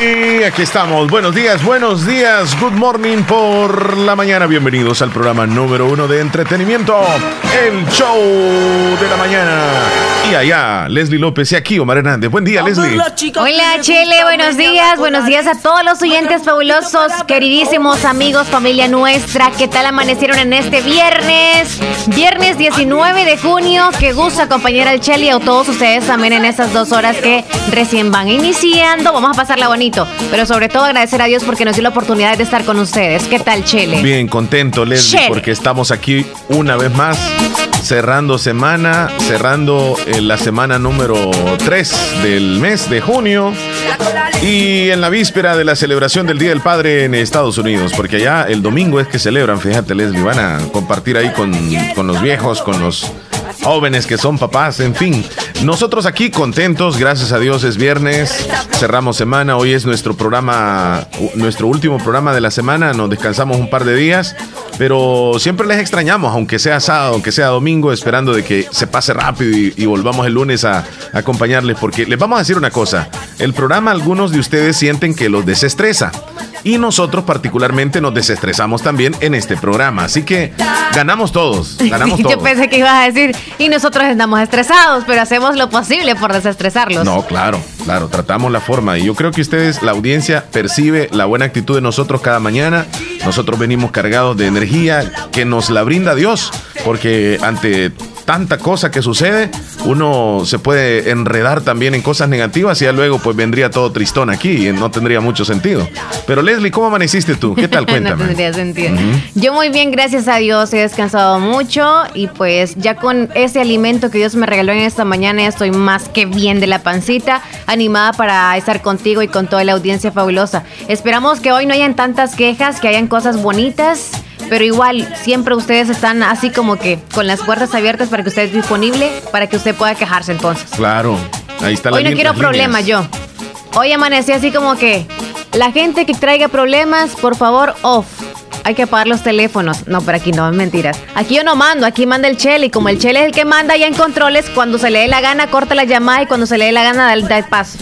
Y aquí estamos. Buenos días, buenos días. Good morning por la mañana. Bienvenidos al programa número uno de entretenimiento, el show de la mañana. Y allá, Leslie López y aquí Omar Hernández. Buen día, Leslie. Hola, Chele. Buenos días. Buenos días a todos los oyentes fabulosos, queridísimos amigos, familia nuestra. ¿Qué tal amanecieron en este viernes? Viernes 19 de junio. Qué gusto acompañar al Chele y a todos ustedes también en estas dos horas que recién van iniciando. Vamos a pasarla bonita pero sobre todo agradecer a Dios porque nos dio la oportunidad de estar con ustedes. ¿Qué tal, Chele? Bien, contento, Leslie, porque estamos aquí una vez más cerrando semana, cerrando eh, la semana número 3 del mes de junio y en la víspera de la celebración del Día del Padre en Estados Unidos, porque allá el domingo es que celebran, fíjate Leslie, van a compartir ahí con, con los viejos, con los jóvenes que son papás, en fin. Nosotros aquí contentos, gracias a Dios es viernes, cerramos semana, hoy es nuestro programa, nuestro último programa de la semana, nos descansamos un par de días, pero siempre les extrañamos, aunque sea sábado, aunque sea domingo, esperando de que se pase rápido y, volvamos el lunes a, a, acompañarles, porque les vamos a decir una cosa, el programa algunos de ustedes sienten que los desestresa y nosotros particularmente nos desestresamos también en este programa. Así que ganamos todos, ganamos todos. Yo pensé que ibas a decir, y nosotros estamos estresados, pero hacemos lo posible por desestresarlos. No, claro, claro, tratamos la forma. Y yo creo que ustedes, la audiencia, percibe la buena actitud de nosotros cada mañana. Nosotros venimos cargados de energía que nos la brinda Dios, porque ante tanta cosa que sucede, uno se puede enredar también en cosas negativas y ya luego pues vendría todo tristón aquí y no tendría mucho sentido. Pero Leslie, ¿cómo amaneciste tú? ¿Qué tal? Cuéntame. no tendría sentido. Yo muy bien, gracias a Dios, he descansado mucho y pues ya con ese alimento que Dios me regaló en esta mañana estoy más que bien de la pancita, animada para estar contigo y con toda la audiencia fabulosa. Esperamos que hoy no hayan tantas quejas, que hayan cosas bonitas pero igual, siempre ustedes están así como que con las puertas abiertas para que usted esté disponible, para que usted pueda quejarse entonces. Claro, ahí está la Hoy no quiero problemas yo. Hoy amanecí así como que la gente que traiga problemas, por favor, off. Hay que apagar los teléfonos. No, pero aquí no, es mentiras. Aquí yo no mando, aquí manda el Chele. Y como el Chele es el que manda ya en controles, cuando se le dé la gana, corta la llamada y cuando se le dé la gana, da el paso.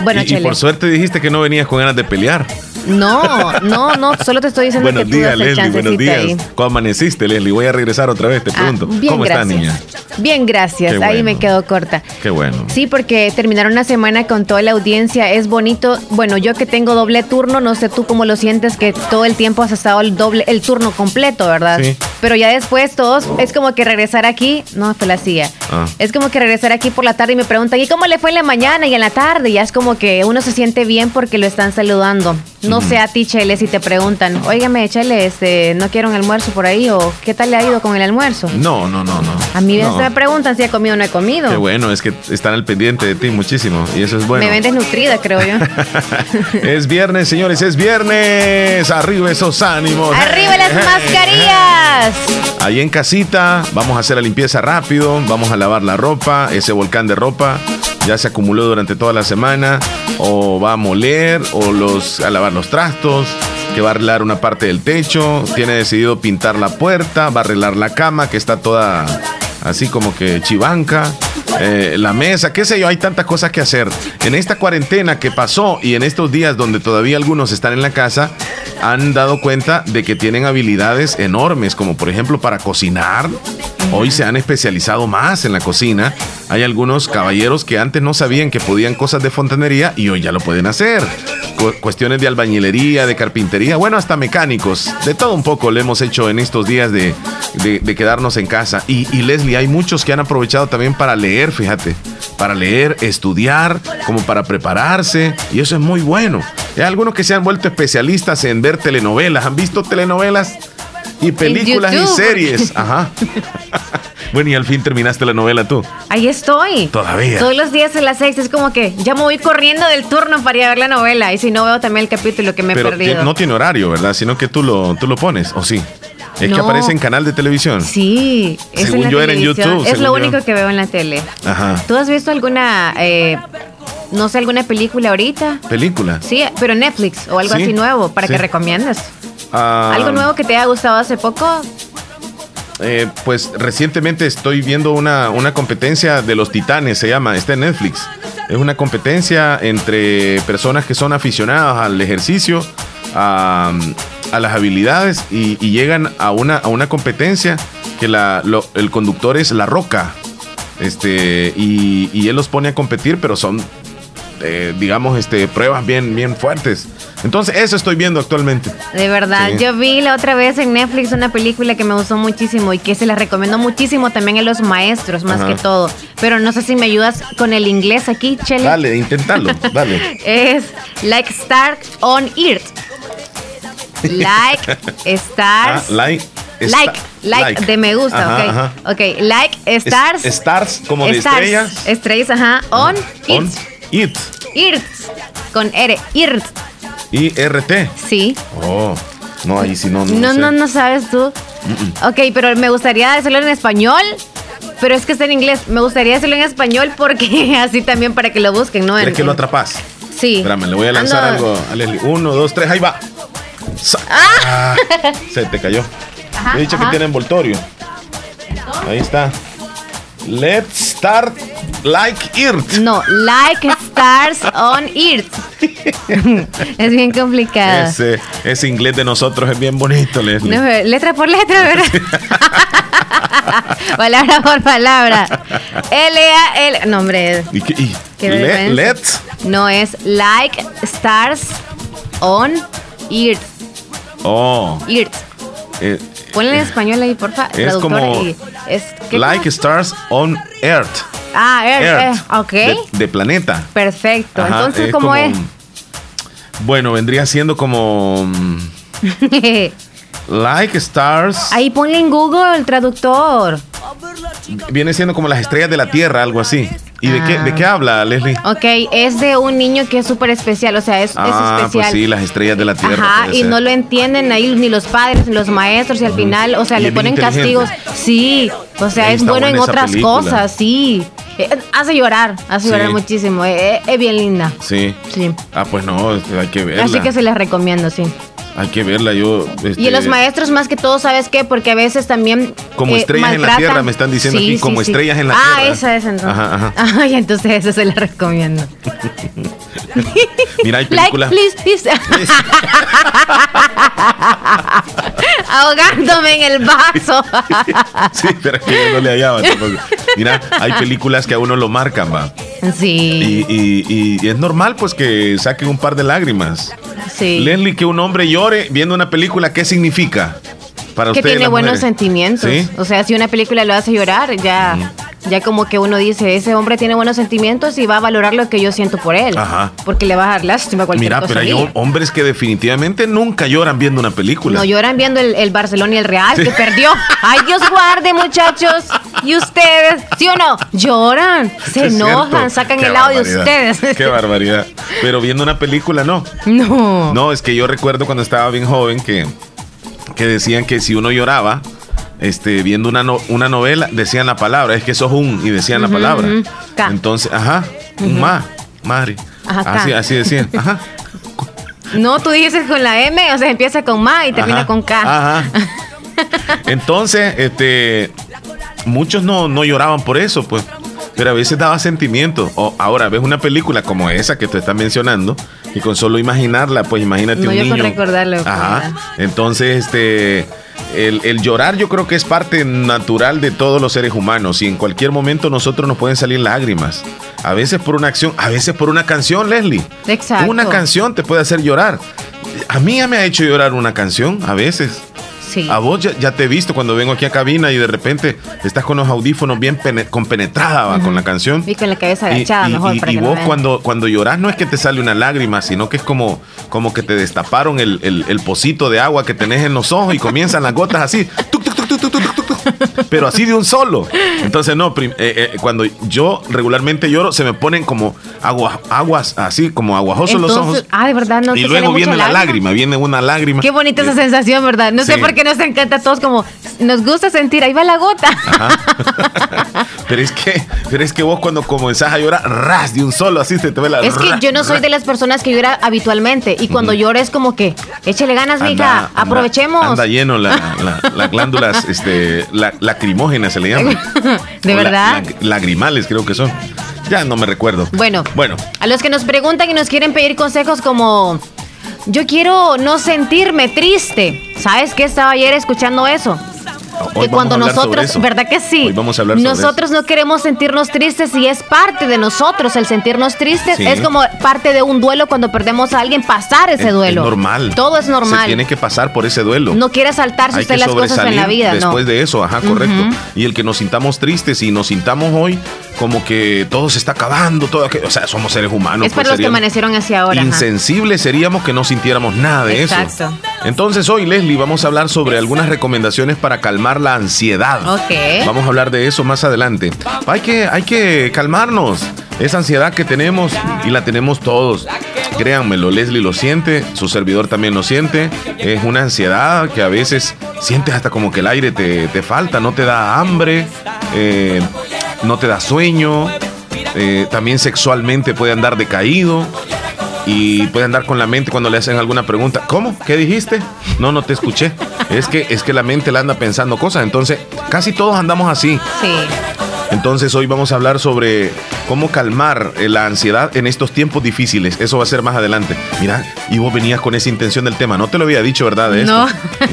Bueno, y, y por suerte dijiste que no venías con ganas de pelear. No, no, no, solo te estoy diciendo buenos que días, tú Leslie, buenos días. ¿Cómo amaneciste, Leslie? Voy a regresar otra vez, te ah, pregunto. ¿Cómo está, niña? Bien, gracias. Ahí me quedo corta. Qué bueno. Sí, porque terminar una semana con toda la audiencia es bonito. Bueno, yo que tengo doble turno, no sé tú cómo lo sientes que todo el tiempo has estado el doble, el turno completo, ¿verdad? Sí. Pero ya después todos, es como que regresar aquí, no, fue la silla. Ah. Es como que regresar aquí por la tarde y me preguntan, ¿y cómo le fue en la mañana y en la tarde? Ya es como que uno se siente bien porque lo están saludando. No sé a ti, Chele, si te preguntan, óigame, Chele, este, ¿no quiero un almuerzo por ahí? ¿O qué tal le ha ido con el almuerzo? No, no, no, no. A mí me preguntan si he comido o no he comido. Qué bueno, es que están al pendiente de ti muchísimo y eso es bueno. Me ven desnutrida, creo yo. es viernes, señores, es viernes. Arriba esos ánimos. Arriba las mascarillas. Ahí en casita, vamos a hacer la limpieza rápido, vamos a lavar la ropa, ese volcán de ropa ya se acumuló durante toda la semana, o va a moler, o los, a lavar los trastos, que va a arreglar una parte del techo, tiene decidido pintar la puerta, va a arreglar la cama que está toda así como que chivanca. Eh, la mesa, qué sé yo, hay tantas cosas que hacer. En esta cuarentena que pasó y en estos días donde todavía algunos están en la casa, han dado cuenta de que tienen habilidades enormes, como por ejemplo para cocinar. Hoy se han especializado más en la cocina. Hay algunos caballeros que antes no sabían que podían cosas de fontanería y hoy ya lo pueden hacer. cuestiones de albañilería, de carpintería, bueno, hasta mecánicos. De todo un poco lo hemos hecho en estos días de, quedarnos en casa. Y, y Leslie, hay muchos que han aprovechado también para leer, fíjate, para leer, estudiar, como para prepararse. Y eso es muy bueno. Hay algunos que se han vuelto especialistas en ver telenovelas. ¿Han visto telenovelas? Y películas y series. Ajá. bueno, y al fin terminaste la novela tú. Ahí estoy. Todavía. Todos los días a las seis es como que ya me voy corriendo del turno para ir a ver la novela. Y si no veo también el capítulo que me he perdido. No tiene horario, ¿verdad? Sino que tú lo, tú lo pones, ¿o sí? Es que aparece en canal de televisión. Sí, es según yo era en YouTube. Es lo único que veo en la tele. Ajá. ¿Tú has visto alguna, eh, no sé, alguna película ahorita? ¿Película? Sí, pero Netflix o algo así nuevo para que recomiendas. Ah. ¿Algo nuevo que te haya gustado hace poco? Eh, pues recientemente estoy viendo una, una competencia de los titanes, se llama, está en Netflix. Es una competencia entre personas que son aficionadas al ejercicio, a, las habilidades y, llegan a una, a una competencia que el conductor es la roca. Este, y, él los pone a competir, pero son, eh, digamos, este, pruebas bien, bien fuertes. Entonces, eso estoy viendo actualmente. De verdad, yo vi la otra vez en Netflix una película que me gustó muchísimo y que se la recomiendo muchísimo también a los maestros, más que todo. Pero no sé si me ayudas con el inglés aquí, Chele. Dale, inténtalo, dale. es Like Start on Earth. Like Stars. Ah, like. Like, like, de me gusta, ok. Ok, like stars. stars, como de estrellas. Estrellas, ajá. On, on it. It. Con R, IRT. I-R-T. Sí. Oh, no, ahí sí no. No, no, no, sabes tú. Ok, pero me gustaría hacerlo en español. Pero es que está en inglés. Me gustaría hacerlo en español porque así también para que lo busquen, ¿no? ¿Quieres que lo atrapas? Sí. Espérame, le voy a lanzar algo a Leslie. Uno, dos, tres, ahí va. Ah. se te cayó. He dicho que tiene envoltorio. Ahí está. Let's start like Earth. No, like stars on Earth. es bien complicado. Ese, ese, inglés de nosotros es bien bonito, Leslie. letra por letra, ¿verdad? palabra por palabra. L-A-L. No, hombre. ¿Y qué, let's. No, es like stars on Earth. Oh. Earth. Eh, Ponle en español ahí, porfa. Es como es, Like Stars on Earth. Ah, Earth, eh, ok. De, planeta. Perfecto. Entonces, ¿cómo es? Bueno, vendría siendo como... Mm, like Stars. Ahí ponle en Google el traductor. Viene siendo como las estrellas de la Tierra, algo así. ¿Y de, qué, de qué ah. habla, Leslie? Ok, es de un niño que es súper especial, o sea, es, ah, es especial. Pues sí, las estrellas de la Tierra. Ajá, y no lo entienden ahí ni los padres, ni los maestros, y al final, o sea, le ponen castigos. Sí, o sea, es bueno en otras cosas, sí. Eh, hace llorar, hace llorar muchísimo. Eh, es bien linda. Sí. Sí. Ah, pues no, hay que verla. Así que se les recomiendo, sí. Hay que verla, yo. Este, y los maestros, más que todo, ¿sabes qué? Porque a veces también. Como eh, estrellas en la tierra, me están diciendo aquí, como estrellas en la ah, tierra. Ah, esa es entonces. Ajá, ajá. Ay, entonces eso se la recomiendo. Mira, hay películas. Like, please, please. Ahogándome en el vaso. sí, pero que no le hallaba. Mira, hay películas que a uno lo marcan, va. Sí. Y, y es normal, pues, que saquen un par de lágrimas. Leslie, que un hombre llore viendo una película, ¿qué significa? Para que tiene buenos sentimientos. O sea, si una película lo hace llorar, ya, ya como que uno dice, ese hombre tiene buenos sentimientos y va a valorar lo que yo siento por él. Ajá. Porque le va a dar lástima a cualquier Mira, pero hay hombres que definitivamente nunca lloran viendo una película. No lloran viendo el, Barcelona y el Real, que perdió. Ay, Dios guarde, muchachos. Y ustedes, ¿sí o no? Lloran, se enojan, sacan el audio de ustedes. Qué barbaridad. Pero viendo una película, no. No. No, es que yo recuerdo cuando estaba bien joven que que decían que si uno lloraba, este, viendo una, una novela, decían la palabra, es que sos un, y decían la palabra. Entonces, ajá, un ma, madre. así, así decían, ajá. No, tú dices con la M, o sea, empieza con ma y termina con K. Ajá. Entonces, este, muchos no, no lloraban por eso, pues. Pero a veces daba sentimiento. O ahora ves una película como esa que te está mencionando y con solo imaginarla, pues imagínate no, un yo niño. Con recordarlo. Ajá. Entonces, este, el, llorar yo creo que es parte natural de todos los seres humanos y en cualquier momento nosotros nos pueden salir lágrimas. A veces por una acción, a veces por una canción, Leslie. Exacto. Una canción te puede hacer llorar. A mí ya me ha hecho llorar una canción, a veces. A vos ya, te he visto cuando vengo aquí a cabina y de repente estás con los audífonos bien compenetrada con la canción. Y con la cabeza agachada, mejor. Y, vos cuando, cuando lloras no es que te sale una lágrima, sino que es como, como que te destaparon el, el, el pocito de agua que tenés en los ojos y comienzan las gotas así. Pero así de un solo. Entonces, no, eh, eh, cuando yo regularmente lloro, se me ponen como agua, aguas así, como aguajosos los ojos. Ah, de verdad, no Y luego viene la lágrima? viene una lágrima. Qué bonita esa sensación, ¿verdad? No sé por qué nos encanta a todos, como nos gusta sentir, ahí va la gota. pero es que, pero es que vos cuando comenzás a llorar, ras, de un solo, así se te ve la Es que yo no soy de las personas que llora habitualmente. Y cuando lloro es como que, échale ganas, mija, aprovechemos. Anda lleno las glándulas, este, la, lacrimógenas se le llama. ¿De verdad? lagrimales creo que son. Ya no me recuerdo. Bueno, bueno. A los que nos preguntan y nos quieren pedir consejos como yo quiero no sentirme triste. ¿Sabes qué? Estaba ayer escuchando eso que cuando nosotros, ¿verdad que sí? vamos a hablar nosotros no queremos sentirnos tristes y es parte de nosotros el sentirnos tristes. Es como parte de un duelo cuando perdemos a alguien, pasar ese duelo. Es normal. Todo es normal. Se tiene que pasar por ese duelo. No quiere saltarse usted las cosas en la vida, Después de eso, ajá, correcto. Y el que nos sintamos tristes y nos sintamos hoy como que todo se está acabando, todo o sea, somos seres humanos. Es para pues, los que amanecieron hacia ahora. Insensibles seríamos que no sintiéramos nada de Exacto. eso. Entonces hoy, Leslie, vamos a hablar sobre algunas recomendaciones para calmar la ansiedad. Ok. Vamos a hablar de eso más adelante. Hay que, hay que calmarnos. Esa ansiedad que tenemos y la tenemos todos. Créanmelo, Leslie lo siente, su servidor también lo siente. Es una ansiedad que a veces sientes hasta como que el aire te, falta, no te da hambre, eh, no te da sueño. Eh, también sexualmente puede andar decaído y puede andar con la mente cuando le hacen alguna pregunta. ¿Cómo? ¿Qué dijiste? No, no te escuché. Es que, es que la mente le anda pensando cosas. Entonces, casi todos andamos así. Sí. Entonces hoy vamos a hablar sobre cómo calmar eh, la ansiedad en estos tiempos difíciles. Eso va a ser más adelante. Mira, y vos venías con esa intención del tema. No te lo había dicho, ¿verdad? no.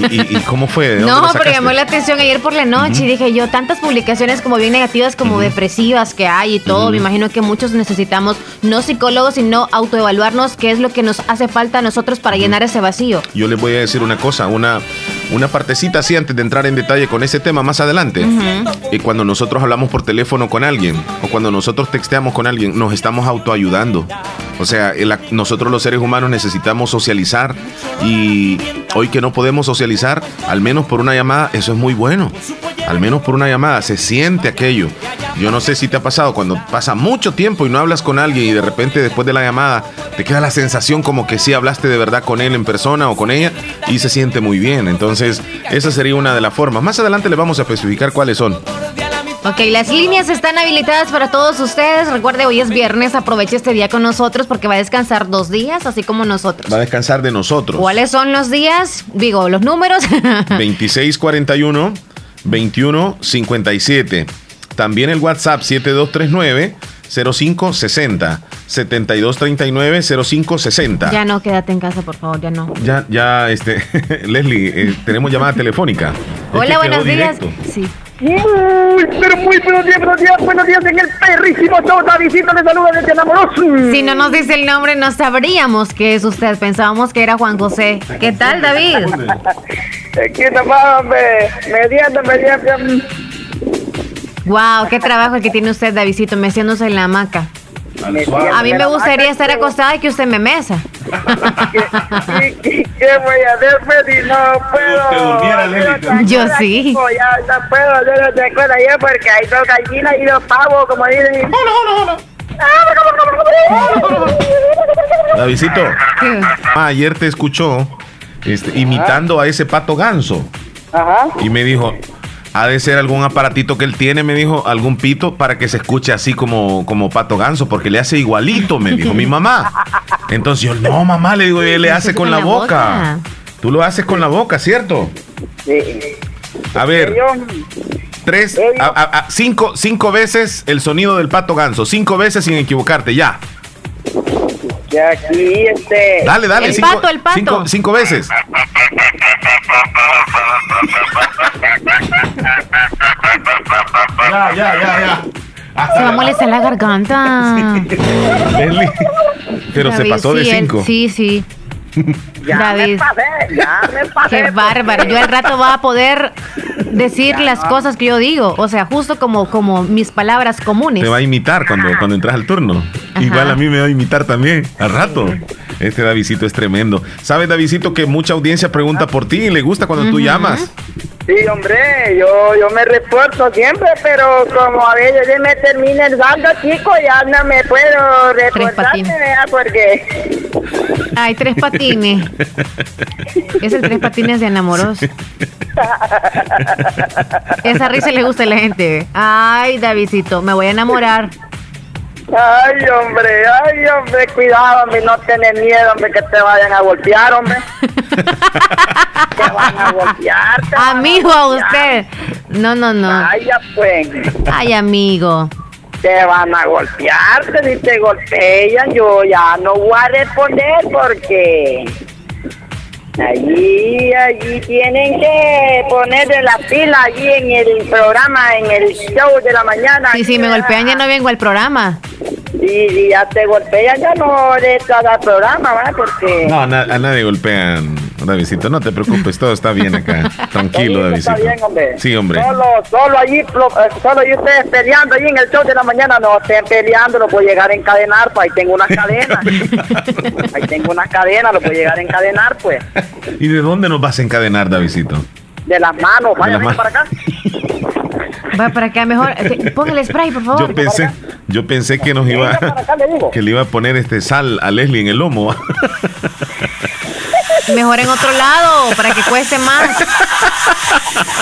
¿Y, cómo fue? No, pero llamó la atención ayer por la noche y dije yo, tantas publicaciones como bien negativas como depresivas que hay y todo. Me imagino que muchos necesitamos no psicólogos, sino autoevaluarnos qué es lo que nos hace falta a nosotros para llenar ese vacío. Yo les voy a decir una cosa, una, una partecita así antes de entrar en detalle con ese tema más adelante. Y cuando nosotros hablamos por teléfono con alguien o cuando nosotros texteamos con alguien, nos estamos autoayudando. O sea, nosotros los seres humanos necesitamos socializar y hoy que no podemos socializar, al menos por una llamada, eso es muy bueno. Al menos por una llamada, se siente aquello. Yo no sé si te ha pasado cuando pasa mucho tiempo y no hablas con alguien y de repente después de la llamada te queda la sensación como que sí hablaste de verdad con él en persona o con ella y se siente muy bien. Entonces, esa sería una de las formas. Más adelante le vamos a especificar cuáles son. Ok, las líneas están habilitadas para todos ustedes. Recuerde, hoy es viernes, aproveche este día con nosotros porque va a descansar dos días, así como nosotros. Va a descansar de nosotros. ¿Cuáles son los días? Digo, los números. 2641 2157. También el WhatsApp 7239 0560 7239 0560. Ya no, quédate en casa, por favor, ya no. Ya, ya, este, Leslie, eh, tenemos llamada telefónica. Hola, buenos días. Sí. Muy, pero muy buenos días, buenos días, buenos días en el perrísimo show. Davidito le saluda desde Enamoroso. Si no nos dice el nombre, no sabríamos que es usted. Pensábamos que era Juan José. ¿Qué tal, David? ¿Qué tal, hombre? Mediante, mediante. Wow, qué trabajo el que tiene usted, Davidito, meciéndose en la hamaca. A mí me gustaría estar acostada y que usted me mesa. ¿Qué, voy a hacer, Freddy? No puedo. Yo sí. Ya no puedo, yo no te acuerdo ya porque hay dos gallinas y dos pavos, como dicen. Davidito, ayer te escuchó este, imitando a ese pato ganso. Ajá. Y me dijo, ha de ser algún aparatito que él tiene, me dijo, algún pito para que se escuche así como, como pato ganso, porque le hace igualito, me dijo mi mamá. Entonces yo, no, mamá, le digo, él le hace con la boca. Tú lo haces con la boca, ¿cierto? Sí. A ver, tres, a, cinco, cinco veces el sonido del pato ganso, cinco veces sin equivocarte, ya. Ya aquí, este. Dale, dale, el cinco, pato, el pato. Cinco, cinco veces. Ya, ya, ya, ya. Se va a molestar la garganta. Pero se pasó de cinco. sí, sí. Ya David. Me pasé, ya me pasé. Qué bárbaro. Yo al rato voy a poder decir las cosas que yo digo. O sea, justo como, como mis palabras comunes. Te va a imitar cuando, cuando entras al turno. Igual a mí me va a imitar también, al rato. Este Davidito es tremendo. ¿Sabes, Davidito, que mucha audiencia pregunta por ti y le gusta cuando tú llamas? Sí, hombre, yo, yo me reporto siempre, pero como a veces me termina el saldo, chico, ya no me puedo reportar, porque... Hay tres patines. es el tres patines de enamoros. Esa risa le gusta a la gente. Ay, Davidito, me voy a enamorar. Ay, hombre, ay, hombre, cuidado, hombre, no tenés miedo, hombre, que te vayan a golpear, hombre. te van a golpear. amigo, a, usted. No, no, no. Ay, ya pues. Ay, amigo. te van a golpear, si te golpean, yo ya no voy a responder porque allí, allí tienen que poner de la pila allí en el programa, en el show de la mañana. Sí, sí, me golpean, ya no vengo al programa. Y ya te golpean, ya no le al programa, ¿verdad? Porque... No, a, nadie golpean, Davidito, no te preocupes, todo está bien acá. Tranquilo, Davidito. Está bien, hombre. Sí, hombre. Solo, solo allí, eh, solo allí ustedes peleando allí en el show de la mañana, no estén peleando, lo puedo llegar a encadenar, pues ahí tengo una cadena. ahí tengo una cadena, lo puedo llegar a encadenar, pues. ¿Y de dónde nos vas a encadenar, Davidito? De las manos, vaya para acá. Va para acá, mejor. Este, Póngale spray, por favor. Yo pensé, yo pensé que nos iba que le iba a poner este sal a Leslie en el lomo. Mejor en otro lado, para que cueste más.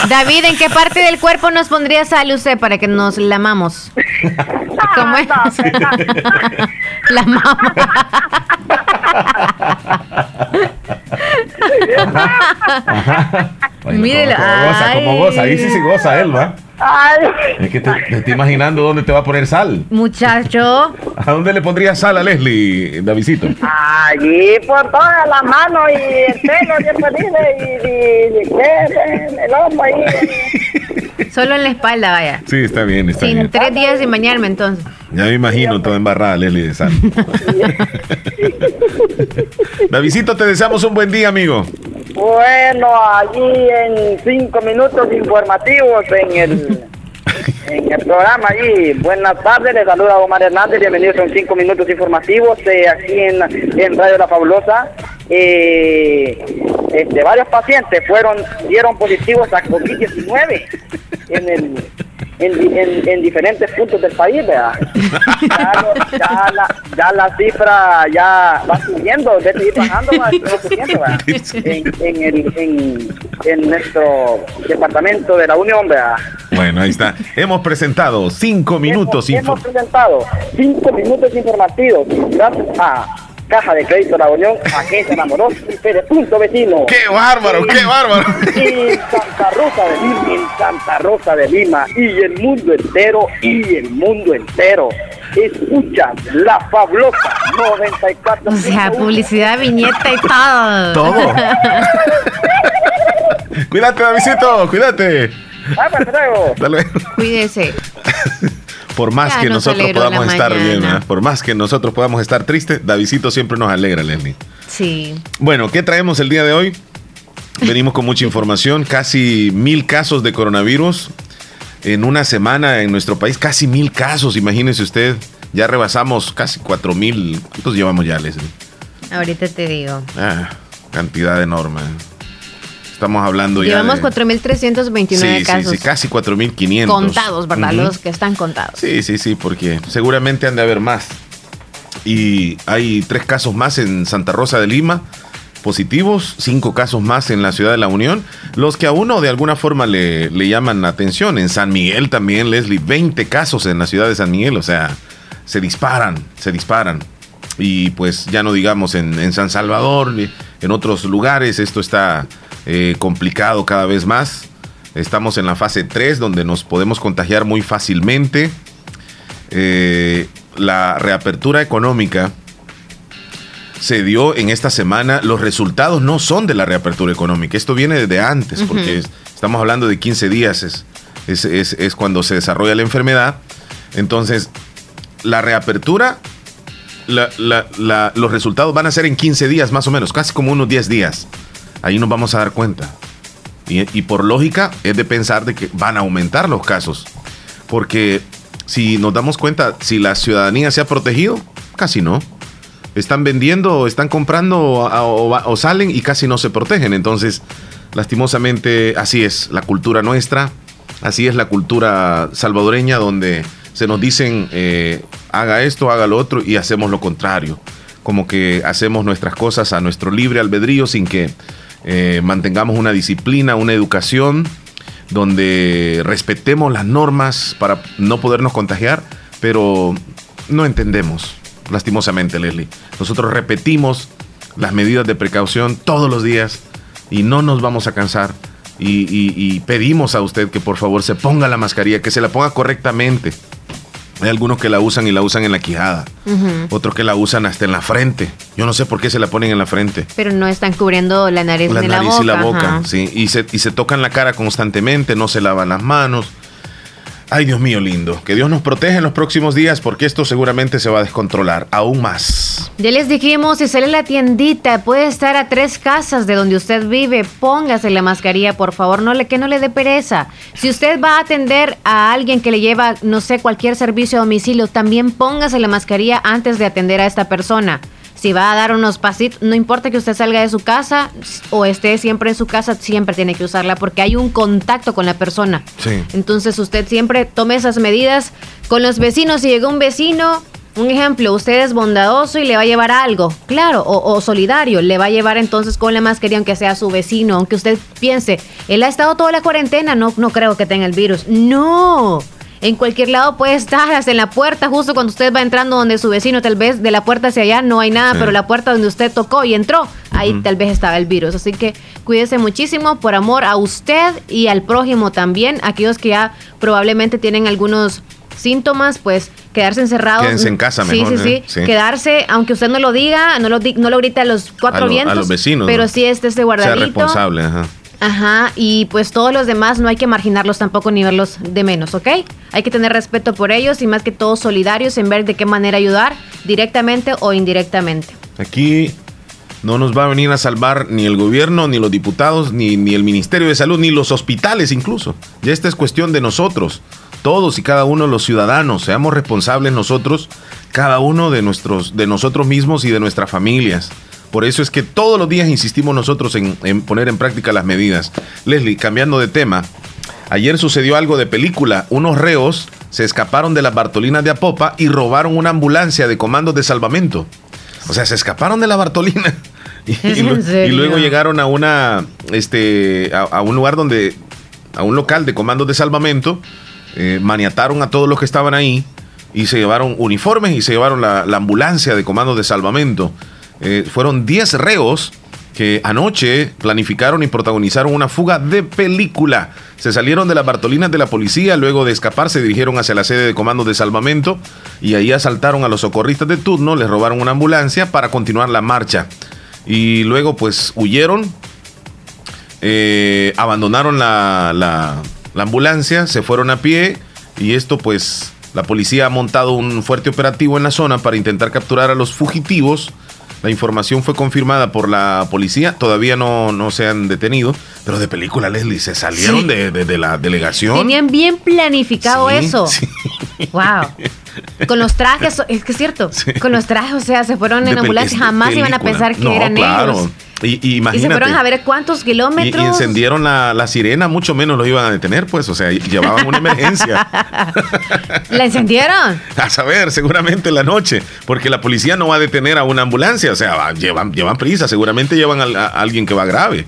David, ¿en qué parte del cuerpo nos pondría sal usted para que nos lamamos? ¿Cómo es? La Como, goza, como goza. Ahí sí se goza él, ¿va? Es que te, estoy imaginando dónde te va a poner sal. Muchacho. ¿A dónde le pondría sal a Leslie, Davidito? Allí por todas las manos y el pelo, y, y, y, el hombro ahí. Solo en la espalda, vaya. Sí, está bien, está Sin tres días sin bañarme, entonces. Ya me imagino toda embarrada, Leslie, de sal. Davidito, te deseamos un buen día, amigo. Bueno, allí en cinco minutos informativos en el en el programa allí. Buenas tardes, les saluda Omar Hernández, bienvenidos a cinco minutos informativos eh, aquí en, en, Radio La Fabulosa. Eh, este, varios pacientes fueron dieron positivos a COVID-19 en el en, diferentes puntos del país, ¿verdad? Ya, la, ya, la, cifra ya va subiendo, de ir bajando, va subiendo, ¿verdad? En, el, en, en, nuestro departamento de la Unión, ¿verdad? Bueno, ahí está. Hemos presentado cinco minutos. Hemos, hemos presentado cinco minutos informativos gracias a Caja de Crédito La Unión, Agencia Namoros y Punto Vecino. ¡Qué bárbaro, qué bárbaro! Y Santa Rosa de Lima, en Santa Rosa de Lima, y el mundo entero, y el mundo entero. Escucha la fabulosa 94. O sea, publicidad, viñeta y todo. Todo. cuídate, Davidito, cuídate. Hasta luego. Cuídese por más que nosotros podamos estar bien, por más que nosotros podamos estar tristes, Davidito siempre nos alegra, Leslie. Sí. Bueno, ¿qué traemos el día de hoy? Venimos con mucha información, casi mil casos de coronavirus en una semana en nuestro país, casi mil casos, imagínese usted. Ya rebasamos casi cuatro mil. ¿Cuántos llevamos ya, Leslie? Ahorita te digo. Ah, cantidad enorme. Estamos hablando ya. Llevamos 4.329 casos. Sí, sí, casi 4.500. Contados, ¿verdad? Los que están contados. Sí, sí, sí, porque seguramente han de haber más. Y hay tres casos más en Santa Rosa de Lima positivos, cinco casos más en la ciudad de la Unión, los que a uno de alguna forma le, le llaman la atención. En San Miguel también, Leslie, 20 casos en la ciudad de San Miguel, o sea, se disparan, se disparan. Y pues ya no digamos en, en San Salvador, en otros lugares, esto está eh, complicado cada vez más. Estamos en la fase 3 donde nos podemos contagiar muy fácilmente. Eh, la reapertura económica se dio en esta semana. Los resultados no son de la reapertura económica. Esto viene desde antes, porque estamos hablando de 15 días, es, es, cuando se desarrolla la enfermedad. Entonces, la reapertura, los resultados van a ser en 15 días más o menos, casi como unos 10 días ahí nos vamos a dar cuenta. Y, por lógica es de pensar de que van a aumentar los casos. Porque si nos damos cuenta, si la ciudadanía se ha protegido, casi no. Están vendiendo, están comprando o, salen y casi no se protegen. Entonces, lastimosamente, así es la cultura nuestra, así es la cultura salvadoreña donde se nos dicen eh, haga esto, haga lo otro y hacemos lo contrario. Como que hacemos nuestras cosas a nuestro libre albedrío sin que eh, mantengamos una disciplina, una educación, donde respetemos las normas para no podernos contagiar, pero no entendemos, lastimosamente, Leslie. Nosotros repetimos las medidas de precaución todos los días y no nos vamos a cansar. Y, pedimos a usted que por favor se ponga la mascarilla, que se la ponga correctamente. Hay algunos que la usan y la usan en la quijada. Otros que la usan hasta en la frente. Yo no sé por qué se la ponen en la frente. Pero no están cubriendo la nariz la ni nariz la boca. y la boca, sí. Y se, y se tocan la cara constantemente, no se lavan las manos. Ay, Dios mío lindo. Que Dios nos proteja en los próximos días porque esto seguramente se va a descontrolar aún más. Ya les dijimos, si sale la tiendita, puede estar a tres casas de donde usted vive, póngase la mascarilla, por favor, no le, que no le dé pereza. Si usted va a atender a alguien que le lleva, no sé, cualquier servicio a domicilio, también póngase la mascarilla antes de atender a esta persona. Si va a dar unos pasitos, no importa que usted salga de su casa o esté siempre en su casa, siempre tiene que usarla porque hay un contacto con la persona. Sí. Entonces usted siempre tome esas medidas con los vecinos. Si llega un vecino, un ejemplo, usted es bondadoso y le va a llevar algo, claro, o, o, solidario, le va a llevar entonces con la mascarilla, aunque sea su vecino, aunque usted piense, él ha estado toda la cuarentena, no, no creo que tenga el virus. No. En cualquier lado puede estar, hasta en la puerta, justo cuando usted va entrando donde su vecino, tal vez de la puerta hacia allá no hay nada, Sí. pero la puerta donde usted tocó y entró, ahí tal vez estaba el virus. Así que cuídese muchísimo por amor a usted y al prójimo también, aquellos que ya probablemente tienen algunos síntomas, pues quedarse encerrados. Quédense en casa mejor, sí, sí, ¿eh? Sí. Quedarse, aunque usted no lo diga, no lo, di- no lo grita a los cuatro A lo- a vientos. los vecinos, Pero sí este, este Sea guardadito. responsable, ajá. Ajá, y pues todos los demás no hay que marginarlos tampoco ni verlos de menos, ¿ok? Hay que tener respeto por ellos y más que todo solidarios en ver de qué manera ayudar, directamente o indirectamente. Aquí no nos va a venir a salvar ni el gobierno, ni los diputados, ni, ni el Ministerio de Salud, ni los hospitales incluso. Ya esta es cuestión de nosotros, todos y cada uno de los ciudadanos. Seamos responsables nosotros, cada uno de, nuestros, de nosotros mismos y de nuestras familias. Por eso es que todos los días insistimos nosotros en, en poner en práctica las medidas. Leslie, cambiando de tema, ayer sucedió algo de película. Unos reos se escaparon de las Bartolinas de Apopa y robaron una ambulancia de comandos de salvamento. O sea, se escaparon de la Bartolina. Y, ¿Es y luego llegaron a una este a, a un lugar donde a un local de comandos de salvamento eh, maniataron a todos los que estaban ahí y se llevaron uniformes y se llevaron la, la ambulancia de comandos de salvamento Eh, fueron 10 reos que anoche planificaron y protagonizaron una fuga de película. Se salieron de las Bartolinas de la policía, luego de escapar se dirigieron hacia la sede de comandos de salvamento y ahí asaltaron a los socorristas de turno, les robaron una ambulancia para continuar la marcha. Y luego pues huyeron, eh, abandonaron la, la- la ambulancia, se fueron a pie y esto pues la policía ha montado un fuerte operativo en la zona para intentar capturar a los fugitivos. La información fue confirmada por la policía, todavía no, no se han detenido, pero de película Leslie, se salieron Sí. de, de- de la delegación. Tenían bien planificado Sí, eso. sí. Wow. Con los trajes, es que es cierto, con los trajes, o sea, se fueron en ambulancia, jamás iban a pensar que No, eran claro. ellos. Y, y Y se fueron a ver cuántos kilómetros. y encendieron la, la sirena, mucho menos lo iban a detener, pues, o sea, llevaban una emergencia. ¿La encendieron? A saber, seguramente en la noche, porque la policía no va a detener a una ambulancia, o sea, va- llevan, llevan prisa, seguramente llevan a, alguien que va grave.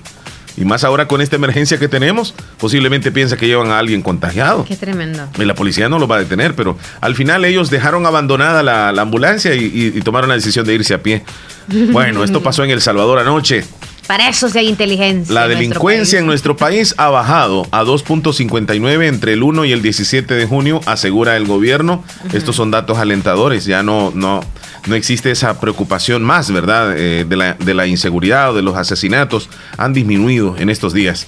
Y más ahora con esta emergencia que tenemos, posiblemente piensa que llevan a alguien contagiado. Qué tremendo. Y la policía no lo va a detener, pero al final ellos dejaron abandonada la, la ambulancia y, y- y tomaron la decisión de irse a pie. Bueno, esto pasó en El Salvador anoche. Para eso sí hay inteligencia. La en nuestro delincuencia en nuestro país ha bajado a 2.59 entre el 1 y el 17 de junio, asegura el gobierno. Estos son datos alentadores, ya no, no, no existe esa preocupación más, ¿verdad? Eh, de, la, de la inseguridad o de los asesinatos han disminuido en estos días.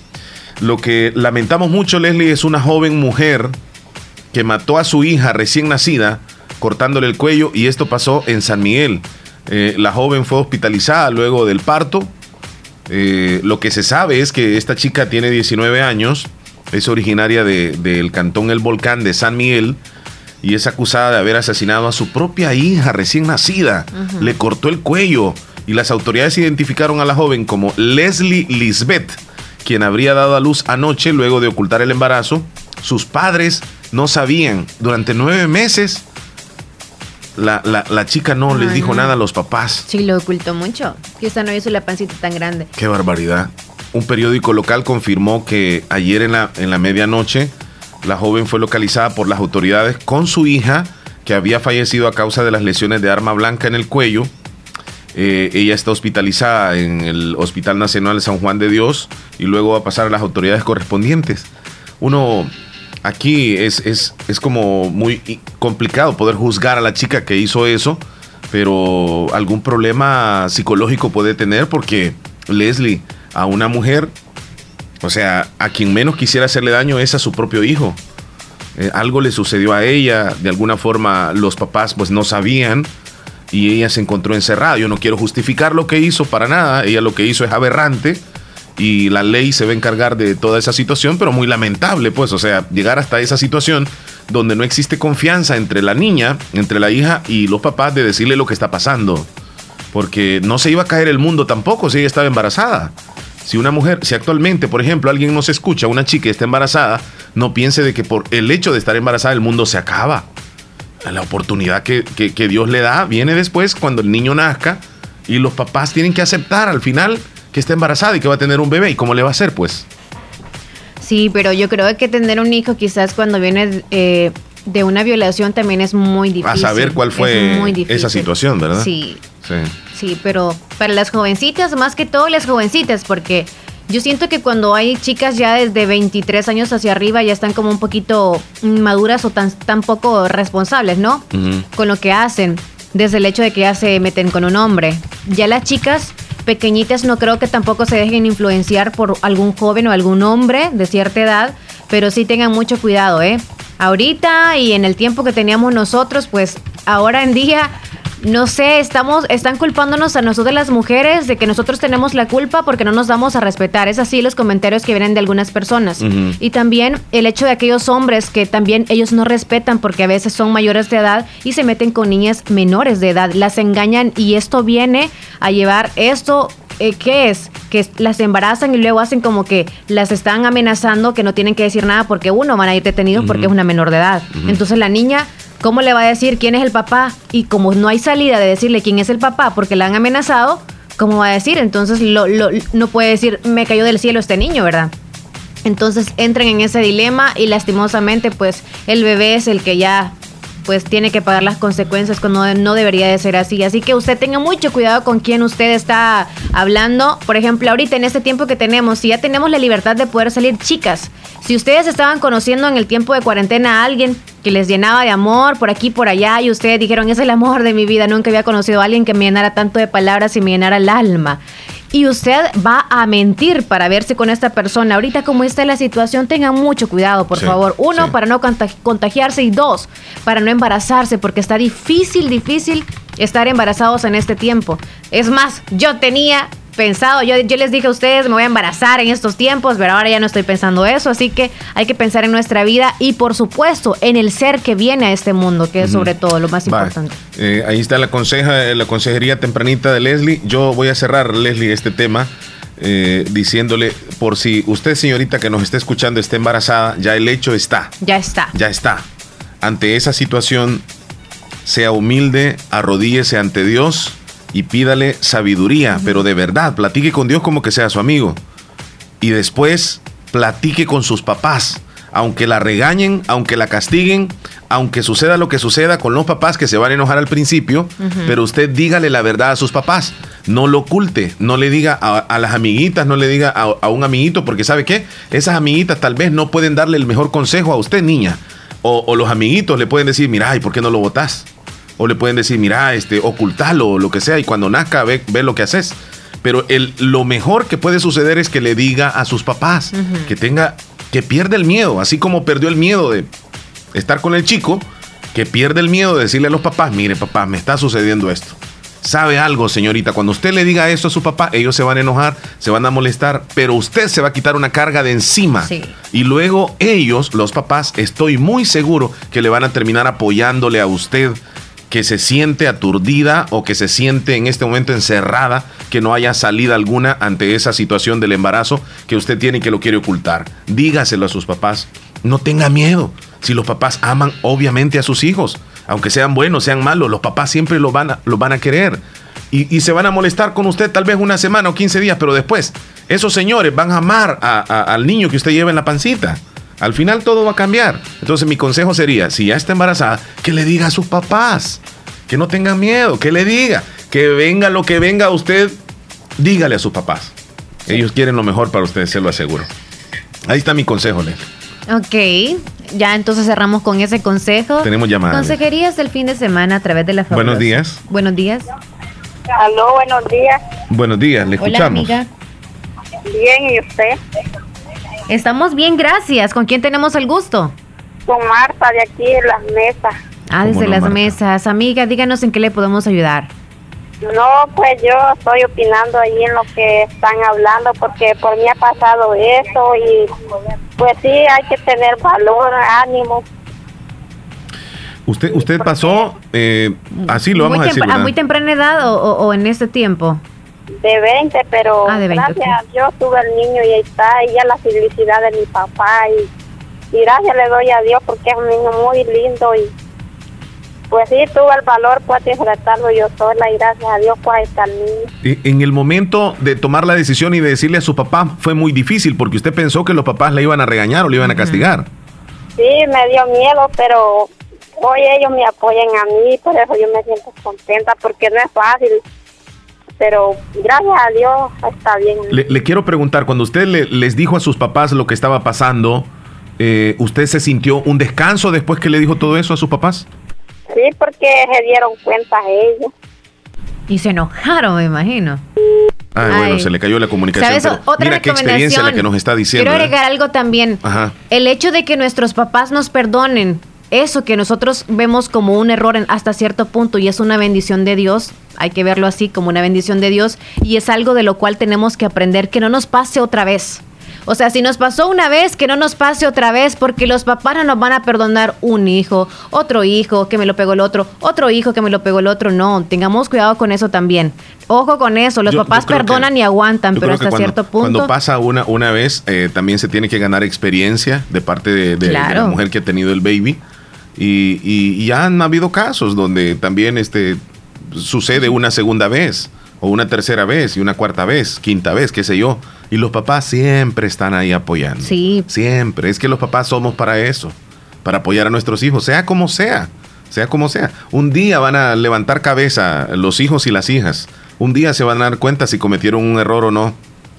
Lo que lamentamos mucho, Leslie, es una joven mujer que mató a su hija recién nacida cortándole el cuello y esto pasó en San Miguel. Eh, la joven fue hospitalizada luego del parto. Eh, lo que se sabe es que esta chica tiene 19 años, es originaria de- del cantón El Volcán de San Miguel y es acusada de haber asesinado a su propia hija recién nacida. Le cortó el cuello y las autoridades identificaron a la joven como Leslie Lisbeth, quien habría dado a luz anoche luego de ocultar el embarazo. Sus padres no sabían durante nueve meses. La, la- la chica no les dijo no. nada a los papás. Sí, lo ocultó mucho. Quizá no hizo la pancita tan grande. Qué barbaridad. Un periódico local confirmó que ayer en la, en la medianoche la joven fue localizada por las autoridades con su hija que había fallecido a causa de las lesiones de arma blanca en el cuello. Eh, ella está hospitalizada en el Hospital Nacional San Juan de Dios y luego va a pasar a las autoridades correspondientes. Uno aquí es, es, es como muy complicado poder juzgar a la chica que hizo eso, pero algún problema psicológico puede tener porque Leslie, a una mujer, o sea, a quien menos quisiera hacerle daño es a su propio hijo. Eh, algo le sucedió a ella, de alguna forma los papás pues no sabían y ella se encontró encerrada. Yo no quiero justificar lo que hizo para nada, ella lo que hizo es aberrante y la ley se va a encargar de toda esa situación, pero muy lamentable, pues, o sea, llegar hasta esa situación donde no existe confianza entre la niña, entre la hija y los papás de decirle lo que está pasando. Porque no se iba a caer el mundo tampoco si ella estaba embarazada. Si una mujer, si actualmente, por ejemplo, alguien no se escucha, una chica está embarazada, no piense de que por el hecho de estar embarazada el mundo se acaba. La oportunidad que, que Dios le da viene después cuando el niño nazca y los papás tienen que aceptar al final que está embarazada y que va a tener un bebé. ¿Y cómo le va a hacer, pues? Sí, pero yo creo que tener un hijo quizás cuando viene eh, de una violación también es muy difícil. A saber cuál fue esa situación, ¿verdad? Sí. Sí. Sí, pero para las jovencitas, más que todo las jovencitas, porque yo siento que cuando hay chicas ya desde 23 años hacia arriba ya están como un poquito maduras o tan, tan poco responsables, ¿no? Con lo que hacen, desde el hecho de que ya se meten con un hombre. Ya las chicas pequeñitas no creo que tampoco se dejen influenciar por algún joven o algún hombre de cierta edad, pero sí tengan mucho cuidado, ¿eh? Ahorita y en el tiempo que teníamos nosotros, pues ahora en día no sé, estamos, están culpándonos a nosotros las mujeres de que nosotros tenemos la culpa porque no nos damos a respetar. Es así los comentarios que vienen de algunas personas. Y también el hecho de aquellos hombres que también ellos no respetan porque a veces son mayores de edad y se meten con niñas menores de edad, las engañan y esto viene a llevar esto eh, ¿qué es? Que las embarazan y luego hacen como que las están amenazando que no tienen que decir nada porque uno van a ir detenidos porque es una menor de edad. Entonces la niña ¿Cómo le va a decir quién es el papá? Y como no hay salida de decirle quién es el papá porque la han amenazado, ¿cómo va a decir? Entonces no puede decir, me cayó del cielo este niño, ¿verdad? Entonces entran en ese dilema y lastimosamente pues el bebé es el que ya pues tiene que pagar las consecuencias cuando no debería de ser así. Así que usted tenga mucho cuidado con quién usted está hablando. Por ejemplo, ahorita en este tiempo que tenemos, si ya tenemos la libertad de poder salir chicas, si ustedes estaban conociendo en el tiempo de cuarentena a alguien que les llenaba de amor por aquí, por allá, y ustedes dijeron, es el amor de mi vida, nunca había conocido a alguien que me llenara tanto de palabras y me llenara el alma y usted va a mentir para verse con esta persona. Ahorita como está la situación, tengan mucho cuidado, por favor. Uno, para no contagiarse y dos, para no embarazarse, porque está difícil, difícil estar embarazados en este tiempo. Es más, yo tenía pensado, yo, yo les dije a ustedes, me voy a embarazar en estos tiempos, pero ahora ya no estoy pensando eso, así que hay que pensar en nuestra vida y por supuesto en el ser que viene a este mundo, que es sobre todo lo más importante. Eh, ahí está la, conseja, la consejería tempranita de Leslie. Yo voy a cerrar, Leslie, este tema. Eh, diciéndole, por si usted, señorita, que nos está escuchando, está embarazada, ya el hecho está. Ya está. Ya está. Ante esa situación, sea humilde, arrodíllese ante Dios y pídale sabiduría, pero de verdad, platique con Dios como que sea su amigo. Y después platique con sus papás, aunque la regañen, aunque la castiguen, aunque suceda lo que suceda con los papás que se van a enojar al principio, pero usted dígale la verdad a sus papás, no lo oculte, no le diga a, las amiguitas, no le diga a, un amiguito, porque sabe qué, esas amiguitas tal vez no pueden darle el mejor consejo a usted, niña, o, los amiguitos le pueden decir, mira, ¿y por qué no lo votás? O le pueden decir, mira, este, ocultalo o lo que sea, y cuando nazca ve, ve lo que haces. Pero el, lo mejor que puede suceder es que le diga a sus papás, que tenga, que pierda el miedo, así como perdió el miedo de estar con el chico, que pierde el miedo de decirle a los papás, mire papá, me está sucediendo esto. ¿Sabe algo, señorita? Cuando usted le diga esto a su papá, ellos se van a enojar, se van a molestar, pero usted se va a quitar una carga de encima. Y luego ellos, los papás, estoy muy seguro que le van a terminar apoyándole a usted que se siente aturdida o que se siente en este momento encerrada, que no haya salida alguna ante esa situación del embarazo que usted tiene y que lo quiere ocultar. Dígaselo a sus papás. No tenga miedo. Si los papás aman obviamente a sus hijos, aunque sean buenos, sean malos, los papás siempre lo van a, lo van a querer. Y, se van a molestar con usted tal vez una semana o 15 días, pero después esos señores van a amar al niño que usted lleva en la pancita. Al final todo va a cambiar. Entonces mi consejo sería, si ya está embarazada, que le diga a sus papás, que no tengan miedo, que le diga, que venga lo que venga a usted, dígale a sus papás. Ellos quieren lo mejor para usted, se lo aseguro. Ahí está mi consejo, Leslie. Ok, ya entonces cerramos con ese consejo. Tenemos llamadas. Consejerías del fin de semana a través de la Buenos días. Buenos días. Aló, buenos días. Buenos días, le escuchamos. Hola, amiga. Bien, ¿y usted? Estamos bien, gracias. ¿Con quién tenemos el gusto? Con Marta, de aquí en las mesas. Ah, desde las mesas. Amiga, díganos en qué le podemos ayudar. No, pues yo estoy opinando ahí en lo que están hablando porque por mí ha pasado eso y pues sí, hay que tener valor, ánimo. Usted, usted pasó, eh, así lo vamos a decir. ¿A muy temprana edad o, en este tiempo? De 20, pero ah, gracias a Dios tuve el niño y ahí está, y ya la felicidad de mi papá y, y gracias le doy a Dios porque es un niño muy lindo y pues sí, tuve el valor pues disfrutarlo yo sola y gracias a Dios pues estar niño. En el momento de tomar la decisión y de decirle a su papá fue muy difícil porque usted pensó que los papás le iban a regañar o le iban a castigar. Sí, me dio miedo, pero hoy ellos me apoyan a mí, por eso yo me siento contenta porque no es fácil. Pero gracias a Dios está bien. Le, quiero preguntar, cuando usted les dijo a sus papás lo que estaba pasando, eh, ¿usted se sintió un descanso después que le dijo todo eso a sus papás? Sí, porque se dieron cuenta ellos. Y se enojaron, me imagino. Ah, bueno, se le cayó la comunicación. mira qué experiencia la que nos está diciendo. Quiero ¿eh? agregar algo también. Ajá. El hecho de que nuestros papás nos perdonen, eso que nosotros vemos como un error hasta cierto punto y es una bendición de Dios, hay que verlo así como una bendición de Dios y es algo de lo cual tenemos que aprender que no nos pase otra vez. O sea, si nos pasó una vez, que no nos pase otra vez, porque los papás no nos van a perdonar un hijo, otro hijo que me lo pegó el otro, otro hijo que me lo pegó el otro. No, tengamos cuidado con eso también. Ojo con eso, los papás perdonan y aguantan, pero hasta cierto punto. Cuando pasa una, una vez, eh, también se tiene que ganar experiencia de parte de, la mujer que ha tenido el baby. Y, y, ya han habido casos donde también este, sucede una segunda vez, o una tercera vez, y una cuarta vez, quinta vez, qué sé yo. Y los papás siempre están ahí apoyando. Sí. Siempre. Es que los papás somos para eso, para apoyar a nuestros hijos, sea como sea, sea como sea. Un día van a levantar cabeza los hijos y las hijas. Un día se van a dar cuenta si cometieron un error o no.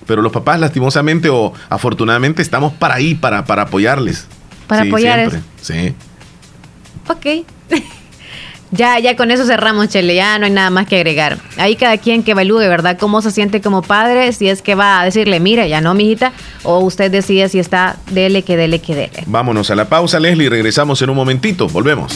Pero los papás, lastimosamente o afortunadamente, estamos para ahí, para, para apoyarles. Para apoyarles. Sí. Ok. Ya, ya con eso cerramos, Chele, ya no hay nada más que agregar. Ahí cada quien que evalúe, ¿verdad? Cómo se siente como padre, si es que va a decirle, mira, ya no, mijita, o usted decide si está, dele, que dele, que dele. Vámonos a la pausa, Leslie, regresamos en un momentito, volvemos.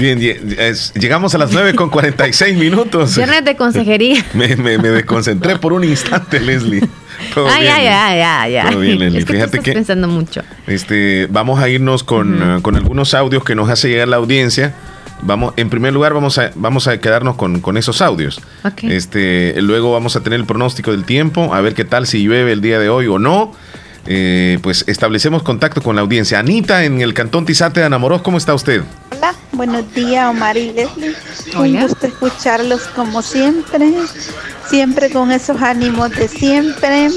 Bien, llegamos a las 9 con 46 minutos. Viernes de consejería. Me, me, desconcentré por un instante, Leslie. ay, ay, ay, ay, ay, Todo bien, Leslie. Fíjate que. pensando mucho. Este, vamos a irnos con, uh, con algunos audios que nos hace llegar la audiencia. Vamos, en primer lugar, vamos a, vamos a quedarnos con, con esos audios. Okay. Este, luego vamos a tener el pronóstico del tiempo, a ver qué tal si llueve el día de hoy o no. Eh, pues establecemos contacto con la audiencia. Anita, en el Cantón Tizate de Anamoros, ¿cómo está usted? Hola, buenos días, Omar y Leslie. Un gusto escucharlos como siempre, siempre con esos ánimos de siempre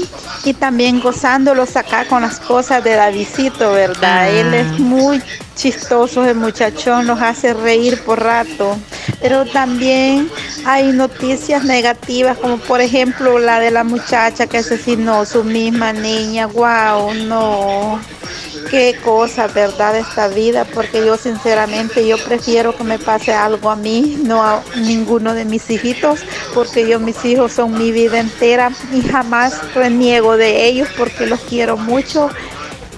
y también gozándolos acá con las cosas de Davidito, ¿verdad? Él es muy chistoso, el muchachón nos hace reír por rato, pero también hay noticias negativas, como por ejemplo la de la muchacha que asesinó su misma niña, wow, no, qué cosa, verdad, esta vida, porque yo sinceramente yo prefiero que me pase algo a mí, no a ninguno de mis hijitos, porque yo mis hijos son mi vida entera y jamás reniego de ellos porque los quiero mucho.